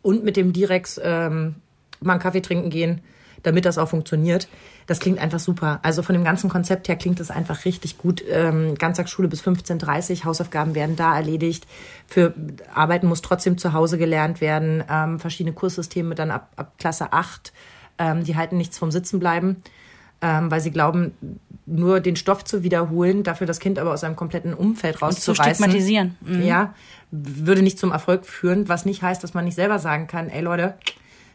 und mit dem Direx ähm, mal einen Kaffee trinken gehen, damit das auch funktioniert. Das klingt einfach super. Also von dem ganzen Konzept her klingt es einfach richtig gut. Ähm, Ganztagsschule bis 15.30 Uhr, Hausaufgaben werden da erledigt. Für Arbeiten muss trotzdem zu Hause gelernt werden. Ähm, verschiedene Kurssysteme dann ab, ab Klasse 8. Ähm, die halten nichts vom Sitzen bleiben, ähm, weil sie glauben, nur den Stoff zu wiederholen, dafür das Kind aber aus einem kompletten Umfeld zu rauszureißen. stigmatisieren. Mhm. Ja, würde nicht zum Erfolg führen, was nicht heißt, dass man nicht selber sagen kann, ey Leute,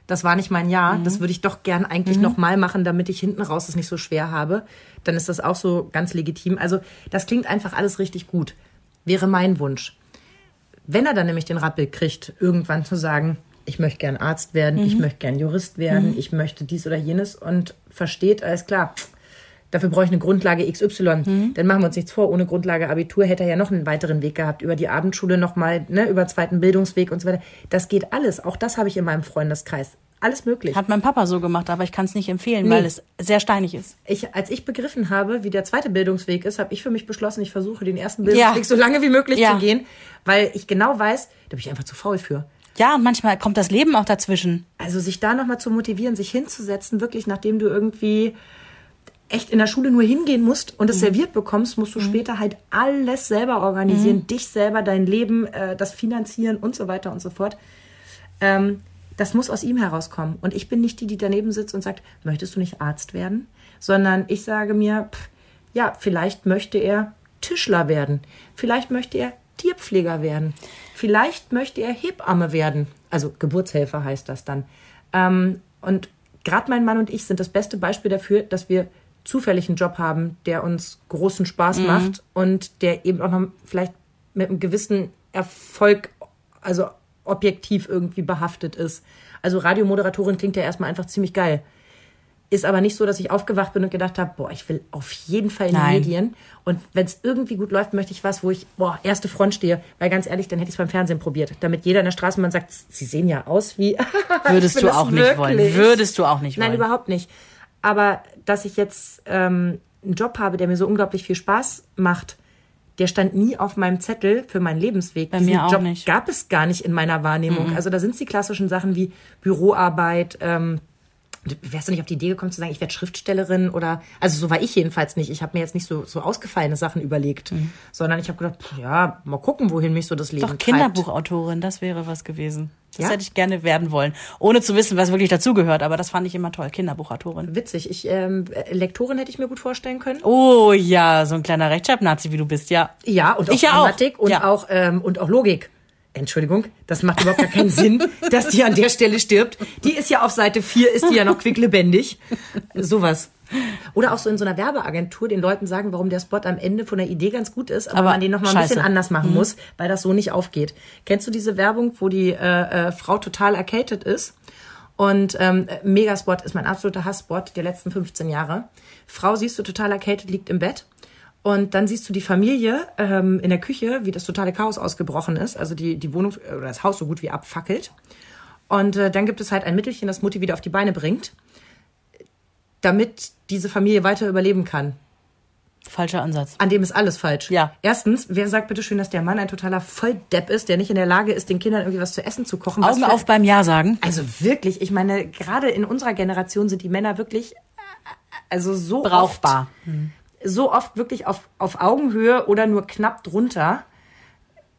das war nicht mein Jahr, das würde ich doch gern eigentlich noch mal machen, damit ich hinten raus es nicht so schwer habe. Dann ist das auch so ganz legitim. Also das klingt einfach alles richtig gut. Wäre mein Wunsch. Wenn er dann nämlich den Rappel kriegt, irgendwann zu sagen, ich möchte gern Arzt werden, ich möchte gern Jurist werden, ich möchte dies oder jenes und versteht, alles klar, dafür brauche ich eine Grundlage XY. Dann machen wir uns nichts vor, ohne Grundlage Abitur hätte er ja noch einen weiteren Weg gehabt, über die Abendschule nochmal, ne, über zweiten Bildungsweg und so weiter. Das geht alles, auch das habe ich in meinem Freundeskreis. Alles möglich. Hat mein Papa so gemacht, aber ich kann es nicht empfehlen, Nee. weil es sehr steinig ist. ich, als ich begriffen habe, wie der zweite Bildungsweg ist, habe ich für mich beschlossen, ich versuche den ersten Bildungsweg Ja. so lange wie möglich Ja. zu gehen, weil ich genau weiß, da bin ich einfach zu faul für. Ja, und manchmal kommt das Leben auch dazwischen. Also sich da nochmal zu motivieren, sich hinzusetzen, wirklich nachdem du irgendwie echt in der Schule nur hingehen musst und es serviert bekommst, musst du später halt alles selber organisieren, dich selber, dein Leben, äh, das finanzieren und so weiter und so fort. Ähm, das muss aus ihm herauskommen. Und ich bin nicht die, die daneben sitzt und sagt, möchtest du nicht Arzt werden? Sondern ich sage mir, pff, ja, vielleicht möchte er Tischler werden. Vielleicht möchte er Tierpfleger werden. Vielleicht möchte er Hebamme werden. Also Geburtshelfer heißt das dann. Ähm, und gerade mein Mann und ich sind das beste Beispiel dafür, dass wir zufällig einen Job haben, der uns großen Spaß macht und der eben auch noch vielleicht mit einem gewissen Erfolg, also objektiv irgendwie behaftet ist. Also Radiomoderatorin klingt ja erstmal einfach ziemlich geil. Ist aber nicht so, dass ich aufgewacht bin und gedacht habe, boah, ich will auf jeden Fall in die Nein. Medien. Und wenn es irgendwie gut läuft, möchte ich was, wo ich, boah, erste Front stehe. Weil ganz ehrlich, dann hätte ich es beim Fernsehen probiert. Damit jeder in der Straßenbahn sagt, sie sehen ja aus wie. [laughs] Würdest du auch nicht wollen. Würdest du auch nicht Nein, wollen. überhaupt nicht. Aber dass ich jetzt ähm, einen Job habe, der mir so unglaublich viel Spaß macht, der stand nie auf meinem Zettel für meinen Lebensweg. Bei Diesen mir auch Job nicht. gab es gar nicht in meiner Wahrnehmung. Also da sind die klassischen Sachen wie Büroarbeit. Ähm, wärst du nicht auf die Idee gekommen zu sagen, ich werde Schriftstellerin oder also so war ich jedenfalls nicht. Ich habe mir jetzt nicht so so ausgefallene Sachen überlegt, Mhm. sondern ich habe gedacht, pff, ja, mal gucken, wohin mich so das Leben Doch treibt. Kinderbuchautorin, das wäre was gewesen. Das Ja? hätte ich gerne werden wollen. Ohne zu wissen, was wirklich dazugehört, aber das fand ich immer toll. Kinderbuchautorin. Witzig. Ich ähm, Lektorin hätte ich mir gut vorstellen können. Oh ja, so ein kleiner Rechtschreibnazi, wie du bist, ja. Ja, und auch Ich ja auch. Grammatik und Ja. auch ähm, und auch Logik. Entschuldigung, das macht überhaupt gar keinen Sinn, dass die an der Stelle stirbt. Die ist ja auf Seite 4, ist die ja noch quicklebendig. Sowas. Oder auch so in so einer Werbeagentur den Leuten sagen, warum der Spot am Ende von der Idee ganz gut ist, aber, Aber man den noch mal ein bisschen anders machen muss, weil das so nicht aufgeht. Kennst du diese Werbung, wo die äh, äh, Frau total erkältet ist? Und ähm, Megaspot ist mein absoluter Hassspot der letzten 15 Jahre. Frau siehst du total erkältet, liegt im Bett. Und dann siehst du die Familie ähm, in der Küche, wie das totale Chaos ausgebrochen ist. Also die, die Wohnung oder das Haus so gut wie abfackelt. Und äh, dann gibt es halt ein Mittelchen, das Mutti wieder auf die Beine bringt, damit diese Familie weiter überleben kann. Falscher Ansatz. An dem ist alles falsch. Ja. Erstens, wer sagt bitte schön, dass der Mann ein totaler Volldepp ist, der nicht in der Lage ist, den Kindern irgendwie was zu essen zu kochen? Augen für- auf beim Ja sagen. Also wirklich, ich meine, gerade in unserer Generation sind die Männer wirklich, äh, also so Brauchbar. Oft, so oft wirklich auf, auf Augenhöhe oder nur knapp drunter.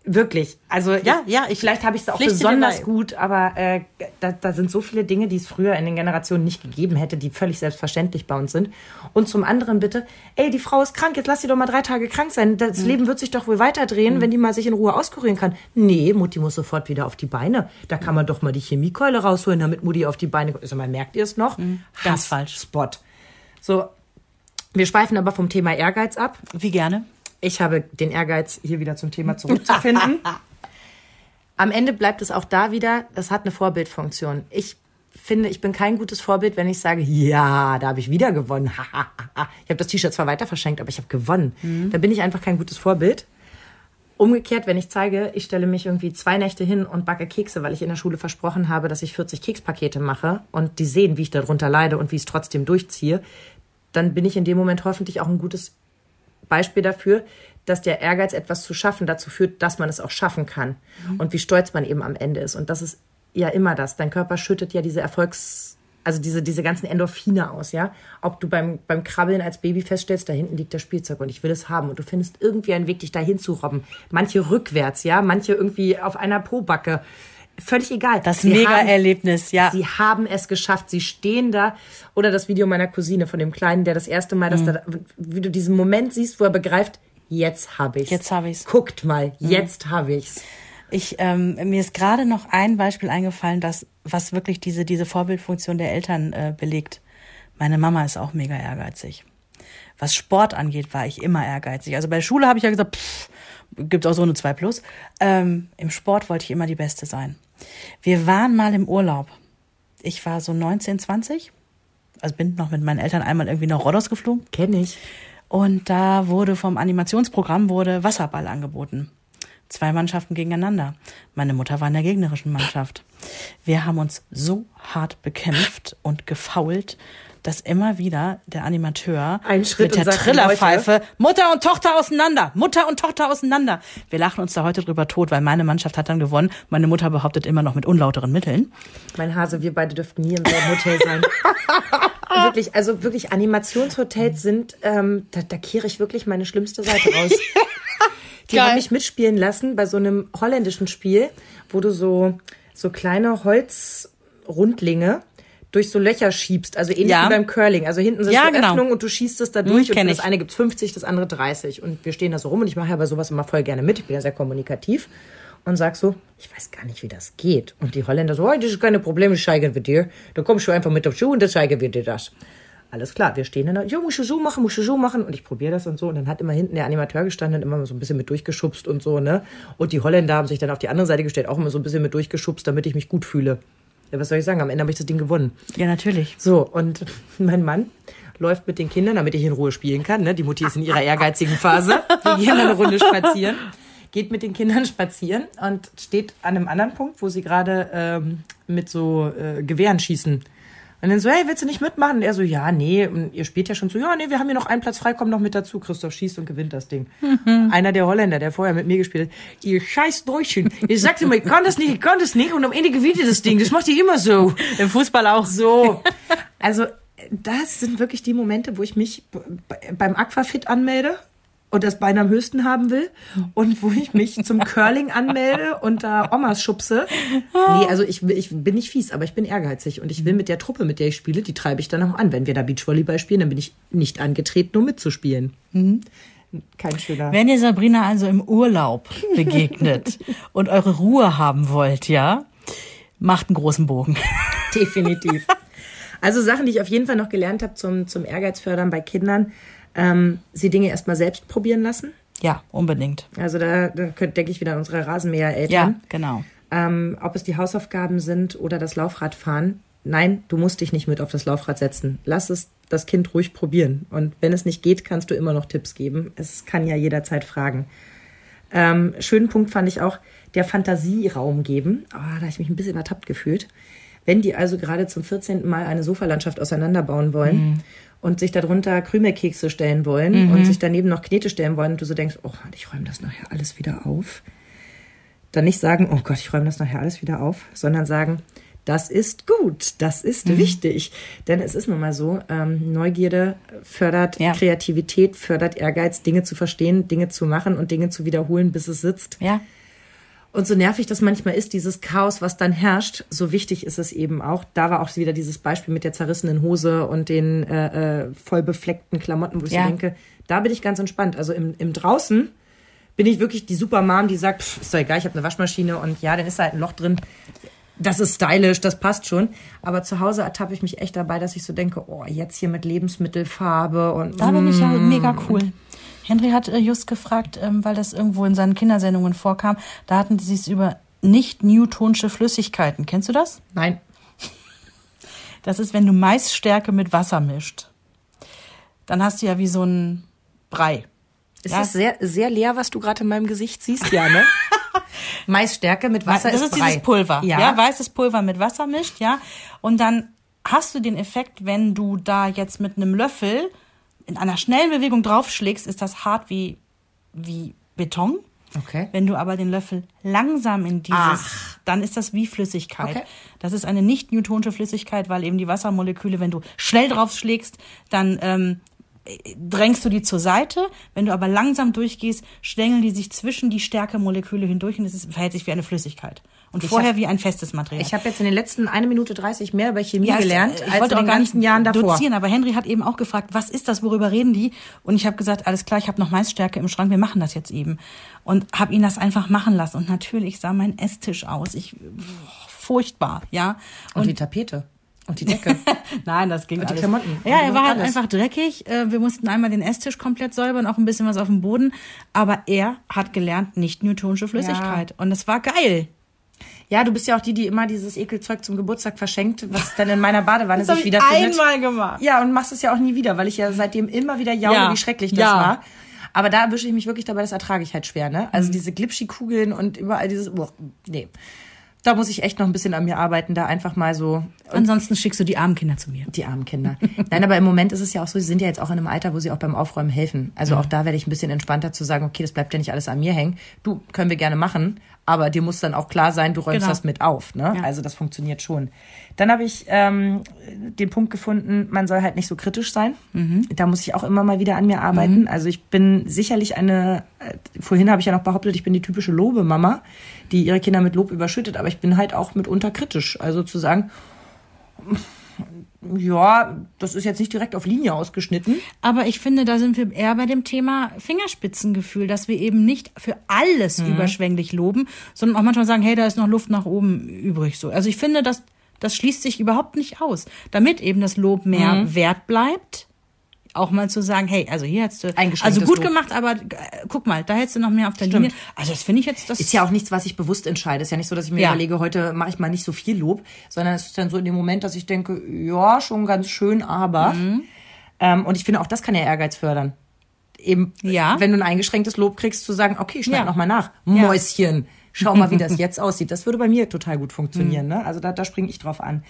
Wirklich. Also Ja, ich, ja, ich vielleicht habe ich es auch besonders gut, aber äh, da, da sind so viele Dinge, die es früher in den Generationen nicht gegeben hätte, die völlig selbstverständlich bei uns sind. Und zum anderen bitte, ey, die Frau ist krank, jetzt lass sie doch mal drei Tage krank sein. Das Mhm. Leben wird sich doch wohl weiterdrehen, wenn die mal sich in Ruhe auskurieren kann. Nee, Mutti muss sofort wieder auf die Beine. Da kann man doch mal die Chemiekeule rausholen, damit Mutti auf die Beine kommt. Also, mal, merkt ihr es noch? Mhm. Ganz falsch. Spot. So, wir schweifen aber vom Thema Ehrgeiz ab. Wie gerne? Ich habe den Ehrgeiz, hier wieder zum Thema zurückzufinden. [laughs] Am Ende bleibt es auch da wieder, es hat eine Vorbildfunktion. Ich finde, ich bin kein gutes Vorbild, wenn ich sage, ja, da habe ich wieder gewonnen. [laughs] ich habe das T-Shirt zwar weiter verschenkt, aber ich habe gewonnen. Da bin ich einfach kein gutes Vorbild. Umgekehrt, wenn ich zeige, ich stelle mich irgendwie zwei Nächte hin und backe Kekse, weil ich in der Schule versprochen habe, dass ich 40 Kekspakete mache und die sehen, wie ich darunter leide und wie ich es trotzdem durchziehe, dann bin ich in dem Moment hoffentlich auch ein gutes Beispiel dafür, dass der Ehrgeiz, etwas zu schaffen, dazu führt, dass man es auch schaffen kann. Und wie stolz man eben am Ende ist. Und das ist ja immer das. Dein Körper schüttet ja diese Erfolgs-, also diese, diese ganzen Endorphine aus, ja. Ob du beim, beim Krabbeln als Baby feststellst, da hinten liegt das Spielzeug und ich will es haben. Und du findest irgendwie einen Weg, dich dahin zu robben. Manche rückwärts, ja. Manche irgendwie auf einer Pobacke. Völlig egal. Das Mega-Erlebnis, ja. Sie haben es geschafft. Sie stehen da. Oder das Video meiner Cousine von dem Kleinen, der das erste Mal, Mhm. dass da, wie du diesen Moment siehst, wo er begreift, jetzt habe ich's. Jetzt hab ich's. Mhm. Guckt mal, jetzt habe ich's. Ich, ähm, mir ist gerade noch ein Beispiel eingefallen, das, was wirklich diese, diese Vorbildfunktion der Eltern äh, belegt. Meine Mama ist auch mega ehrgeizig. Was Sport angeht, war ich immer ehrgeizig. Also bei der Schule habe ich ja gesagt, pff, gibt auch so eine 2 plus. Ähm, Im Sport wollte ich immer die Beste sein. Wir waren mal im Urlaub. Ich war so 19, 20. Also bin noch mit meinen Eltern einmal irgendwie nach Rhodos geflogen. Kenne ich. Und da wurde vom Animationsprogramm wurde Wasserball angeboten. Zwei Mannschaften gegeneinander. Meine Mutter war in der gegnerischen Mannschaft. Wir haben uns so hart bekämpft und gefault, dass immer wieder der Animateur Einen Schritt mit der Trillerpfeife Mutter und Tochter auseinander, Mutter und Tochter auseinander. Wir lachen uns da heute drüber tot, weil meine Mannschaft hat dann gewonnen. Meine Mutter behauptet immer noch mit unlauteren Mitteln. Mein Hase, wir beide dürften nie im selben Hotel sein. [laughs] wirklich, also wirklich, Animationshotels sind, ähm, da, da kehre ich wirklich meine schlimmste Seite raus. [laughs] Die Geil. haben mich mitspielen lassen bei so einem holländischen Spiel, wo du so, so kleine Holzrundlinge durch so Löcher schiebst, also ähnlich Ja. wie beim Curling. Also hinten sind Ja, so genau. Öffnungen und du schießt es da durch und kenn für das ich. eine gibt's 50, das andere 30 und wir stehen da so rum und ich mache ja bei sowas immer voll gerne mit. Ich bin ja sehr kommunikativ und sag so, ich weiß gar nicht, wie das geht. Und die Holländer so, oh, das ist keine Probleme, zeigen wir dir. Da kommst du einfach mit auf Schuh und dann zeigen wir dir das. Alles klar, wir stehen dann da, ja, musst du so machen, musst du so machen. Und ich probiere das und so. Und dann hat immer hinten der Animateur gestanden und immer so ein bisschen mit durchgeschubst und so, ne? Und die Holländer haben sich dann auf die andere Seite gestellt, auch immer so ein bisschen mit durchgeschubst, damit ich mich gut fühle. Ja, was soll ich sagen? Am Ende habe ich das Ding gewonnen. Ja, natürlich. So, und [laughs] mein Mann läuft mit den Kindern, damit ich in Ruhe spielen kann. Ne? Die Mutti ist in ihrer ehrgeizigen Phase. Wir gehen eine Runde [laughs] spazieren. Geht mit den Kindern spazieren und steht an einem anderen Punkt, wo sie gerade ähm, mit so äh, Gewehren schießen. Und dann so, hey, willst du nicht mitmachen? Und er so, ja, nee. Und ihr spielt ja schon so, ja, nee, wir haben hier noch einen Platz frei, komm noch mit dazu. Christoph schießt und gewinnt das Ding. Einer der Holländer, der vorher mit mir gespielt hat, ihr scheiß Deutschen. Ich sagte immer, ich kann das nicht, ich kann das nicht. Und am Ende gewinnt ihr das Ding. Das macht ihr immer so. Im Fußball auch. So. Also, das sind wirklich die Momente, wo ich mich beim Aquafit anmelde und das Bein am höchsten haben will und wo ich mich zum [laughs] Curling anmelde und da Omas schubse. Nee, also ich, ich bin nicht fies, aber ich bin ehrgeizig und ich will mit der Truppe, mit der ich spiele, die treibe ich dann auch an. Wenn wir da Beachvolleyball spielen, dann bin ich nicht angetreten, um mitzuspielen. Kein schöner. Wenn ihr Sabrina also im Urlaub begegnet [laughs] und eure Ruhe haben wollt, ja, macht einen großen Bogen. Definitiv. [laughs] Also Sachen, die ich auf jeden Fall noch gelernt habe zum, zum Ehrgeiz fördern bei Kindern, ähm, sie Dinge erstmal selbst probieren lassen. Ja, unbedingt. Also da, da denke ich wieder an unsere Rasenmäher-Eltern. Ja, genau. Ähm, ob es die Hausaufgaben sind oder das Laufradfahren. Nein, du musst dich nicht mit auf das Laufrad setzen. Lass es das Kind ruhig probieren. Und wenn es nicht geht, kannst du immer noch Tipps geben. Es kann ja jederzeit fragen. Ähm, schönen Punkt fand ich auch, der Fantasieraum geben. Oh, da habe ich mich ein bisschen ertappt gefühlt. Wenn die also gerade zum 14. Mal eine Sofalandschaft auseinanderbauen wollen und sich darunter Krümelkekse stellen wollen und sich daneben noch Knete stellen wollen und du so denkst, oh, ich räume das nachher alles wieder auf. Dann nicht sagen, oh Gott, ich räume das nachher alles wieder auf, sondern sagen, das ist gut, das ist wichtig. Denn es ist nun mal so, ähm, Neugierde fördert Ja. Kreativität, fördert Ehrgeiz, Dinge zu verstehen, Dinge zu machen und Dinge zu wiederholen, bis es sitzt. Ja. Und so nervig das manchmal ist, dieses Chaos, was dann herrscht, so wichtig ist es eben auch. Da war auch wieder dieses Beispiel mit der zerrissenen Hose und den äh, äh, voll befleckten Klamotten, wo ich Ja. so denke, da bin ich ganz entspannt. Also im, im Draußen bin ich wirklich die Supermom, die sagt, pff, ist doch egal, ich habe eine Waschmaschine und ja, dann ist da halt ein Loch drin. Das ist stylisch, das passt schon. Aber zu Hause ertappe ich mich echt dabei, dass ich so denke, oh, jetzt hier mit Lebensmittelfarbe und Da bin ich ja Mm. mega cool. Henry hat äh, just gefragt, ähm, weil das irgendwo in seinen Kindersendungen vorkam, da hatten sie es über nicht newtonsche Flüssigkeiten. Kennst du das? nein, [laughs] Das ist, wenn du Maisstärke mit Wasser mischt. Dann hast du ja wie so ein Brei. ist Ja. das sehr, sehr leer, was du gerade in meinem Gesicht siehst? Ja, ne? [laughs] Maisstärke mit Wasser das ist ist Brei. dieses Pulver, ja. Ja, weißes Pulver mit Wasser mischt, ja. Und dann hast du den Effekt, wenn du da jetzt mit einem Löffel in einer schnellen Bewegung draufschlägst, ist das hart wie, wie Beton. Okay. Wenn du aber den Löffel langsam in dieses, Ach. dann ist das wie Flüssigkeit. Okay. Das ist eine nicht newtonische Flüssigkeit, weil eben die Wassermoleküle, wenn du schnell draufschlägst, dann ähm, drängst du die zur Seite. Wenn du aber langsam durchgehst, schlängeln die sich zwischen die Stärkemoleküle hindurch und es verhält sich wie eine Flüssigkeit. Und Ich vorher hab- wie ein festes Material. Ich habe jetzt in den letzten eine Minute 30 mehr über Chemie Ja, gelernt ich als wollte in den ganzen Jahren davor. dozieren, aber Henry hat eben auch gefragt, was ist das, worüber reden die? Und ich habe gesagt, alles klar, ich habe noch Maisstärke im Schrank, wir machen das jetzt eben. Und habe ihn das einfach machen lassen. Und natürlich sah mein Esstisch aus. Ich furchtbar, ja. Und, die Tapete. Und die Decke. [laughs] Nein, das ging Und die alles. Klamotten. Ja, er Und war halt alles. einfach dreckig. Äh, Wir mussten einmal den Esstisch komplett säubern, auch ein bisschen was auf dem Boden. Aber er hat gelernt, nicht newtonische Flüssigkeit. Und es war geil. Ja, du bist ja auch die, die immer dieses Ekelzeug zum Geburtstag verschenkt, was dann in meiner Badewanne Das sich ich wiederfindet. einmal gemacht. Ja, und machst es ja auch nie wieder, weil ich ja seitdem immer wieder jaule, Ja. wie schrecklich das Ja. war. Aber da erwische ich mich wirklich dabei, das ertrage ich halt schwer, ne? Mhm. Also diese Glitschikugeln und überall dieses, oh, nee. Da muss ich echt noch ein bisschen an mir arbeiten, da einfach mal so Ansonsten schickst du die armen Kinder zu mir. Die armen Kinder. Nein, aber im Moment ist es ja auch so, sie sind ja jetzt auch in einem Alter, wo sie auch beim Aufräumen helfen. Also auch da werde ich ein bisschen entspannter zu sagen, okay, das bleibt ja nicht alles an mir hängen. Du, können wir gerne machen, aber dir muss dann auch klar sein, du räumst Genau. das mit auf. Ne? Ja. Also das funktioniert schon. Dann habe ich ähm, den Punkt gefunden, man soll halt nicht so kritisch sein. Mhm. Da muss ich auch immer mal wieder an mir arbeiten. Also ich bin sicherlich eine, äh, vorhin habe ich ja noch behauptet, ich bin die typische Lobemama, die ihre Kinder mit Lob überschüttet, aber ich bin halt auch mitunter kritisch. Also zu sagen, ja, das ist jetzt nicht direkt auf Linie ausgeschnitten. Aber ich finde, da sind wir eher bei dem Thema Fingerspitzengefühl, dass wir eben nicht für alles Mhm. überschwänglich loben, sondern auch manchmal sagen, hey, da ist noch Luft nach oben übrig. So, also ich finde, das das schließt sich überhaupt nicht aus, damit eben das Lob mehr Mhm. wert bleibt. Auch mal zu sagen, hey, also hier hättest du, also gut Lob. gemacht, aber äh, guck mal, da hättest du noch mehr auf der Linie. Also das finde ich jetzt, das Ist ja auch nichts, was ich bewusst entscheide. Ist ja nicht so, dass ich mir Ja. überlege, heute mache ich mal nicht so viel Lob, sondern es ist dann so in dem Moment, dass ich denke, ja, schon ganz schön, aber. Mhm. Ähm, und ich finde, auch das kann ja Ehrgeiz fördern. Eben, Ja. wenn du ein eingeschränktes Lob kriegst, zu sagen, okay, schneid Ja. noch mal nach. Mäuschen, schau mal, wie [laughs] das jetzt aussieht. Das würde bei mir total gut funktionieren. Ne? Also da, da springe ich drauf an.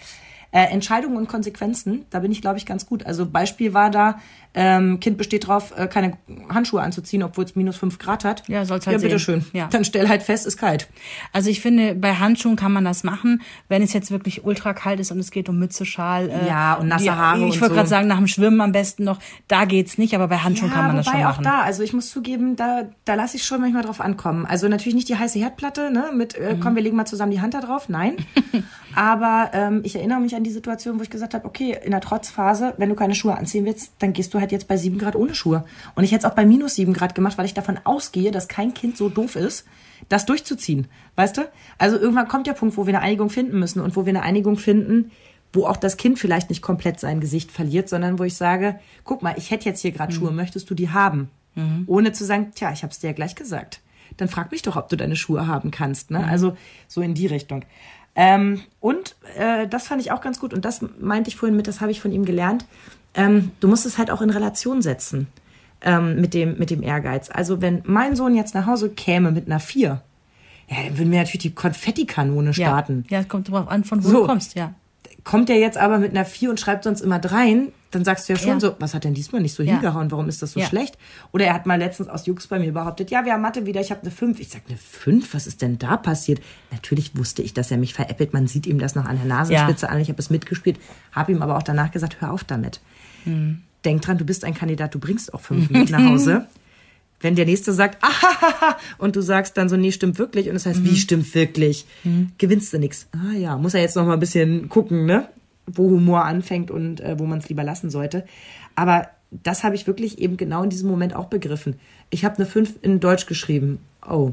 Äh, Entscheidungen und Konsequenzen, da bin ich, glaube ich, ganz gut. Also Beispiel war da, ähm, Kind besteht drauf, äh, keine Handschuhe anzuziehen, obwohl es minus fünf Grad hat. Ja, soll's halt Ja, bitteschön. Ja. Dann stell halt fest, ist kalt. Also ich finde, bei Handschuhen kann man das machen, wenn es jetzt wirklich ultra kalt ist und es geht um Mütze, Schal. Äh, Ja, und nasse die- Haare Ich wollte so. gerade sagen, nach dem Schwimmen am besten noch. Da geht's nicht, aber bei Handschuhen kann man das schon auch machen. da, also ich muss zugeben, da, da lasse ich schon manchmal drauf ankommen. Also natürlich nicht die heiße Herdplatte, ne, mit, äh, Mhm. komm, wir legen mal zusammen die Hand da drauf, nein. [laughs] Aber ähm, ich erinnere mich an die Situation, wo ich gesagt habe, okay, in der Trotzphase, wenn du keine Schuhe anziehen willst, dann gehst du halt jetzt bei sieben Grad ohne Schuhe. Und ich hätte es auch bei minus sieben Grad gemacht, weil ich davon ausgehe, dass kein Kind so doof ist, das durchzuziehen. Weißt du? Also irgendwann kommt der Punkt, wo wir eine Einigung finden müssen und wo wir eine Einigung finden, wo auch das Kind vielleicht nicht komplett sein Gesicht verliert, sondern wo ich sage, guck mal, ich hätte jetzt hier gerade Schuhe, möchtest du die haben? Ohne zu sagen, tja, ich habe es dir ja gleich gesagt. Dann frag mich doch, ob du deine Schuhe haben kannst. Ne? Also so in die Richtung. Ähm, und äh, das fand ich auch ganz gut und das meinte ich vorhin mit, das habe ich von ihm gelernt. Ähm, du musst es halt auch in Relation setzen ähm, mit, dem, mit dem Ehrgeiz. Also wenn mein Sohn jetzt nach Hause käme mit einer vier, ja, dann würden wir natürlich die Konfettikanone ja. starten Ja, kommt drauf an, von wo So. du kommst, ja. Kommt der jetzt aber mit einer 4 und schreibt sonst immer dreien, dann sagst du ja schon Ja. so, was hat denn diesmal nicht so Ja. hingehauen? Warum ist das so Ja. schlecht? Oder er hat mal letztens aus Jux bei mir behauptet, ja, wir haben Mathe wieder, ich habe eine 5. Ich sag, eine 5? Was ist denn da passiert? Natürlich wusste ich, dass er mich veräppelt. Man sieht ihm das noch an der Nasenspitze an. Ich habe es mitgespielt, habe ihm aber auch danach gesagt, hör auf damit. Hm. Denk dran, du bist ein Kandidat, du bringst auch 5 [laughs] mit nach Hause. Wenn der Nächste sagt, ah, und du sagst dann so, nee, stimmt wirklich. Und das heißt, wie stimmt wirklich? Gewinnst du nix. Ah ja, muss er jetzt noch mal ein bisschen gucken, ne? Wo Humor anfängt und äh, wo man es lieber lassen sollte. Aber das habe ich wirklich eben genau in diesem Moment auch begriffen. Ich habe eine 5 in Deutsch geschrieben. Oh.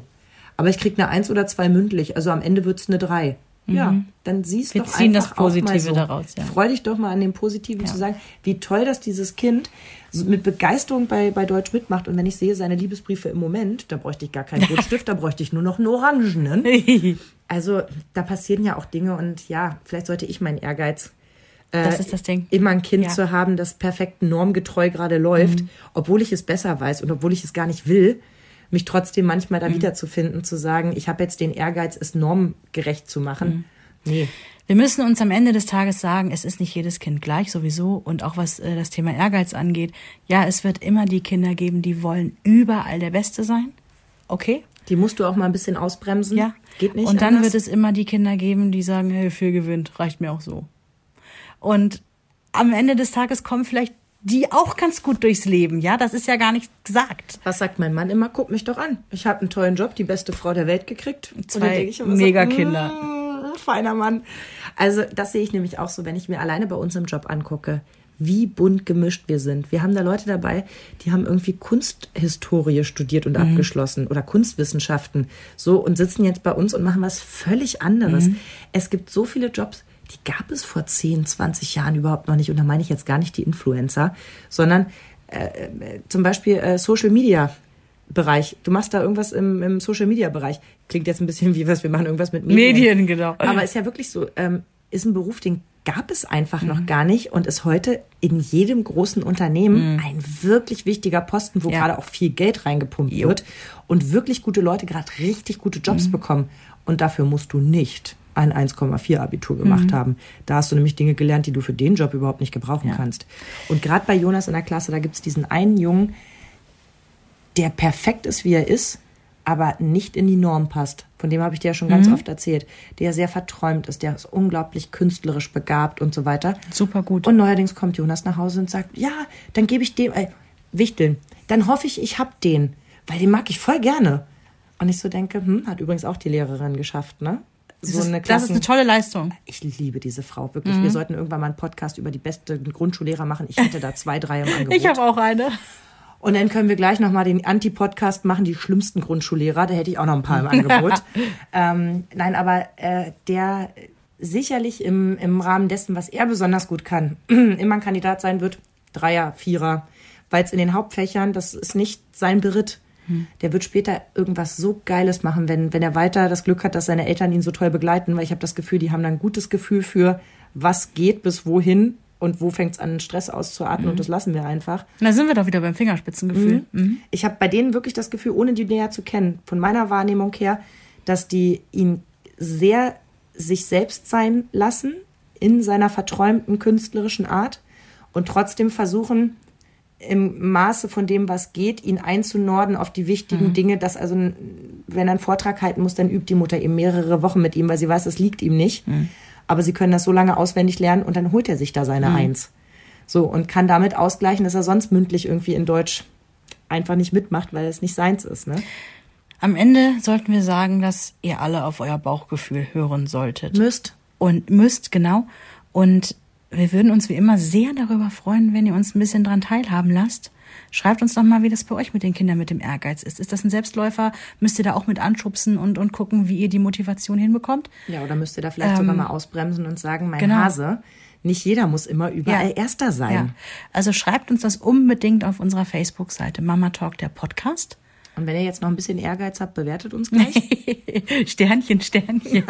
Aber ich krieg eine 1 oder 2 mündlich. Also am Ende wird's eine 3. Ja, dann siehst das einfach mal Positive so. daraus, ja. Freu dich doch mal an dem Positiven zu sagen, wie toll, dass dieses Kind mit Begeisterung bei, bei Deutsch mitmacht. Und wenn ich sehe seine Liebesbriefe im Moment, da bräuchte ich gar keinen [laughs] Rotstift, da bräuchte ich nur noch einen orangenen. [laughs] Also da passieren ja auch Dinge und ja, vielleicht sollte ich meinen Ehrgeiz äh, Das ist das Ding. immer ein Kind Ja. Mhm. zu haben, das perfekt normgetreu gerade läuft, obwohl ich es besser weiß und obwohl ich es gar nicht will, mich trotzdem manchmal Mhm. da wiederzufinden, zu sagen, ich habe jetzt den Ehrgeiz, es normgerecht zu Mhm. Nee. Wir müssen uns am Ende des Tages sagen, es ist nicht jedes Kind gleich sowieso und auch was äh, das Thema Ehrgeiz angeht. Ja, es wird immer die Kinder geben, die wollen überall der Beste sein. Okay? Die musst du auch mal ein bisschen ausbremsen. Ja. Geht nicht. Und dann anders. wird es immer die Kinder geben, die sagen, hey, viel gewinnt, reicht mir auch so. Und am Ende des Tages kommen vielleicht die auch ganz gut durchs Leben. Ja, das ist ja gar nicht gesagt. Was sagt mein Mann immer? Guck mich doch an. Ich habe einen tollen Job, die beste Frau der Welt gekriegt. Zwei Megakinder. "Mm, feiner Mann. Also das sehe ich nämlich auch so, wenn ich mir alleine bei uns im Job angucke, wie bunt gemischt wir sind. Wir haben da Leute dabei, die haben irgendwie Kunsthistorie studiert und abgeschlossen oder Kunstwissenschaften so und sitzen jetzt bei uns und machen was völlig anderes. Es gibt so viele Jobs, die gab es vor 10, 20 Jahren überhaupt noch nicht. Und da meine ich jetzt gar nicht die Influencer, sondern äh, zum Beispiel äh, Social Media Bereich. Du machst da irgendwas im, im Social Media Bereich. Klingt jetzt ein bisschen wie was, wir machen irgendwas mit Medien. Medien, genau. Aber ist ja wirklich so, ähm, ist ein Beruf, den gab es einfach noch gar nicht und ist heute in jedem großen Unternehmen ein wirklich wichtiger Posten, wo Ja. gerade auch viel Geld reingepumpt wird und wirklich gute Leute gerade richtig gute Jobs bekommen. Und dafür musst du nicht ein 1,4 Abitur gemacht haben. Da hast du nämlich Dinge gelernt, die du für den Job überhaupt nicht gebrauchen kannst. Und gerade bei Jonas in der Klasse, da gibt's diesen einen Jungen, der perfekt ist, wie er ist, aber nicht in die Norm passt. Von dem habe ich dir ja schon ganz oft erzählt. Der sehr verträumt ist, der ist unglaublich künstlerisch begabt und so weiter. Super gut. Und neuerdings kommt Jonas nach Hause und sagt, ja, dann gebe ich dem, äh, Wichteln, dann hoffe ich, ich hab den, weil den mag ich voll gerne. Und ich so denke, hm, hat übrigens auch die Lehrerin geschafft, ne? das, So ist, eine das ist eine tolle Leistung. ich liebe diese Frau, wirklich. Wir sollten irgendwann mal einen Podcast über die besten Grundschullehrer machen. Ich hätte da zwei, drei im [laughs] Angebot. Ich habe auch eine. Und dann können wir gleich nochmal den Anti-Podcast machen, die schlimmsten Grundschullehrer. Da hätte ich auch noch ein paar im Angebot. [laughs] ähm, nein, aber äh, der sicherlich im, im Rahmen dessen, was er besonders gut kann, [clears throat] immer ein Kandidat sein wird, Dreier, Vierer, weil es in den Hauptfächern, das ist nicht sein Beritt. Der wird später irgendwas so Geiles machen, wenn, wenn er weiter das Glück hat, dass seine Eltern ihn so toll begleiten, weil ich habe das Gefühl, die haben dann ein gutes Gefühl für, was geht bis wohin und wo fängt es an, Stress auszuatmen und das lassen wir einfach. Da sind wir doch wieder beim Fingerspitzengefühl. Mhm. Ich habe bei denen wirklich das Gefühl, ohne die näher zu kennen, von meiner Wahrnehmung her, dass die ihn sehr sich selbst sein lassen in seiner verträumten künstlerischen Art und trotzdem versuchen, im Maße von dem, was geht, ihn einzunorden auf die wichtigen Dinge, dass also, wenn er einen Vortrag halten muss, dann übt die Mutter eben mehrere Wochen mit ihm, weil sie weiß, es liegt ihm nicht. Aber sie können das so lange auswendig lernen und dann holt er sich da seine Eins. So, und kann damit ausgleichen, dass er sonst mündlich irgendwie in Deutsch einfach nicht mitmacht, weil es nicht seins ist, ne? Am Ende sollten wir sagen, dass ihr alle auf euer Bauchgefühl hören solltet. Müsst. Und müsst, genau. Und wir würden uns wie immer sehr darüber freuen, wenn ihr uns ein bisschen dran teilhaben lasst. Schreibt uns doch mal, wie das bei euch mit den Kindern mit dem Ehrgeiz ist. Ist das ein Selbstläufer? Müsst ihr da auch mit anschubsen und, und gucken, wie ihr die Motivation hinbekommt? Ja, oder müsst ihr da vielleicht sogar mal ausbremsen und sagen, mein genau. Hase, nicht jeder muss immer überall Erster sein. Ja. Also schreibt uns das unbedingt auf unserer Facebook-Seite Mama Talk, der Podcast. Und wenn ihr jetzt noch ein bisschen Ehrgeiz habt, bewertet uns gleich. [laughs] Sternchen, Sternchen.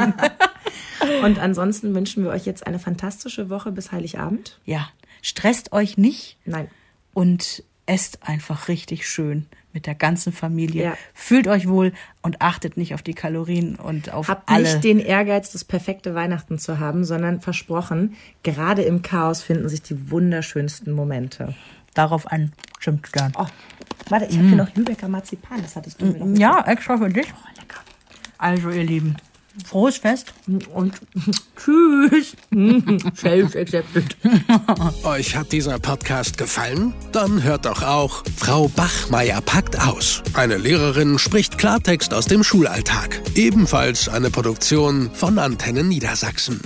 [laughs] und ansonsten wünschen wir euch jetzt eine fantastische Woche bis Heiligabend. ja, stresst euch nicht Nein. und esst einfach richtig schön mit der ganzen Familie. Ja. Fühlt euch wohl und achtet nicht auf die Kalorien und auf Habt alle. nicht den Ehrgeiz, das perfekte Weihnachten zu haben, sondern versprochen, gerade im Chaos finden sich die wunderschönsten Momente. Darauf an. Stimmt gern. Oh, warte, ich habe hier noch Lübecker Marzipan, das hattest du mir noch Ja, extra für dich. Oh, lecker. Also, ihr Lieben, Frohes Fest. Und [laughs] tschüss. [laughs] Shelf accepted. [laughs] Euch hat dieser Podcast gefallen? Dann hört doch auch Frau Bachmeier packt aus. Eine Lehrerin spricht Klartext aus dem Schulalltag. Ebenfalls eine Produktion von Antennen Niedersachsen.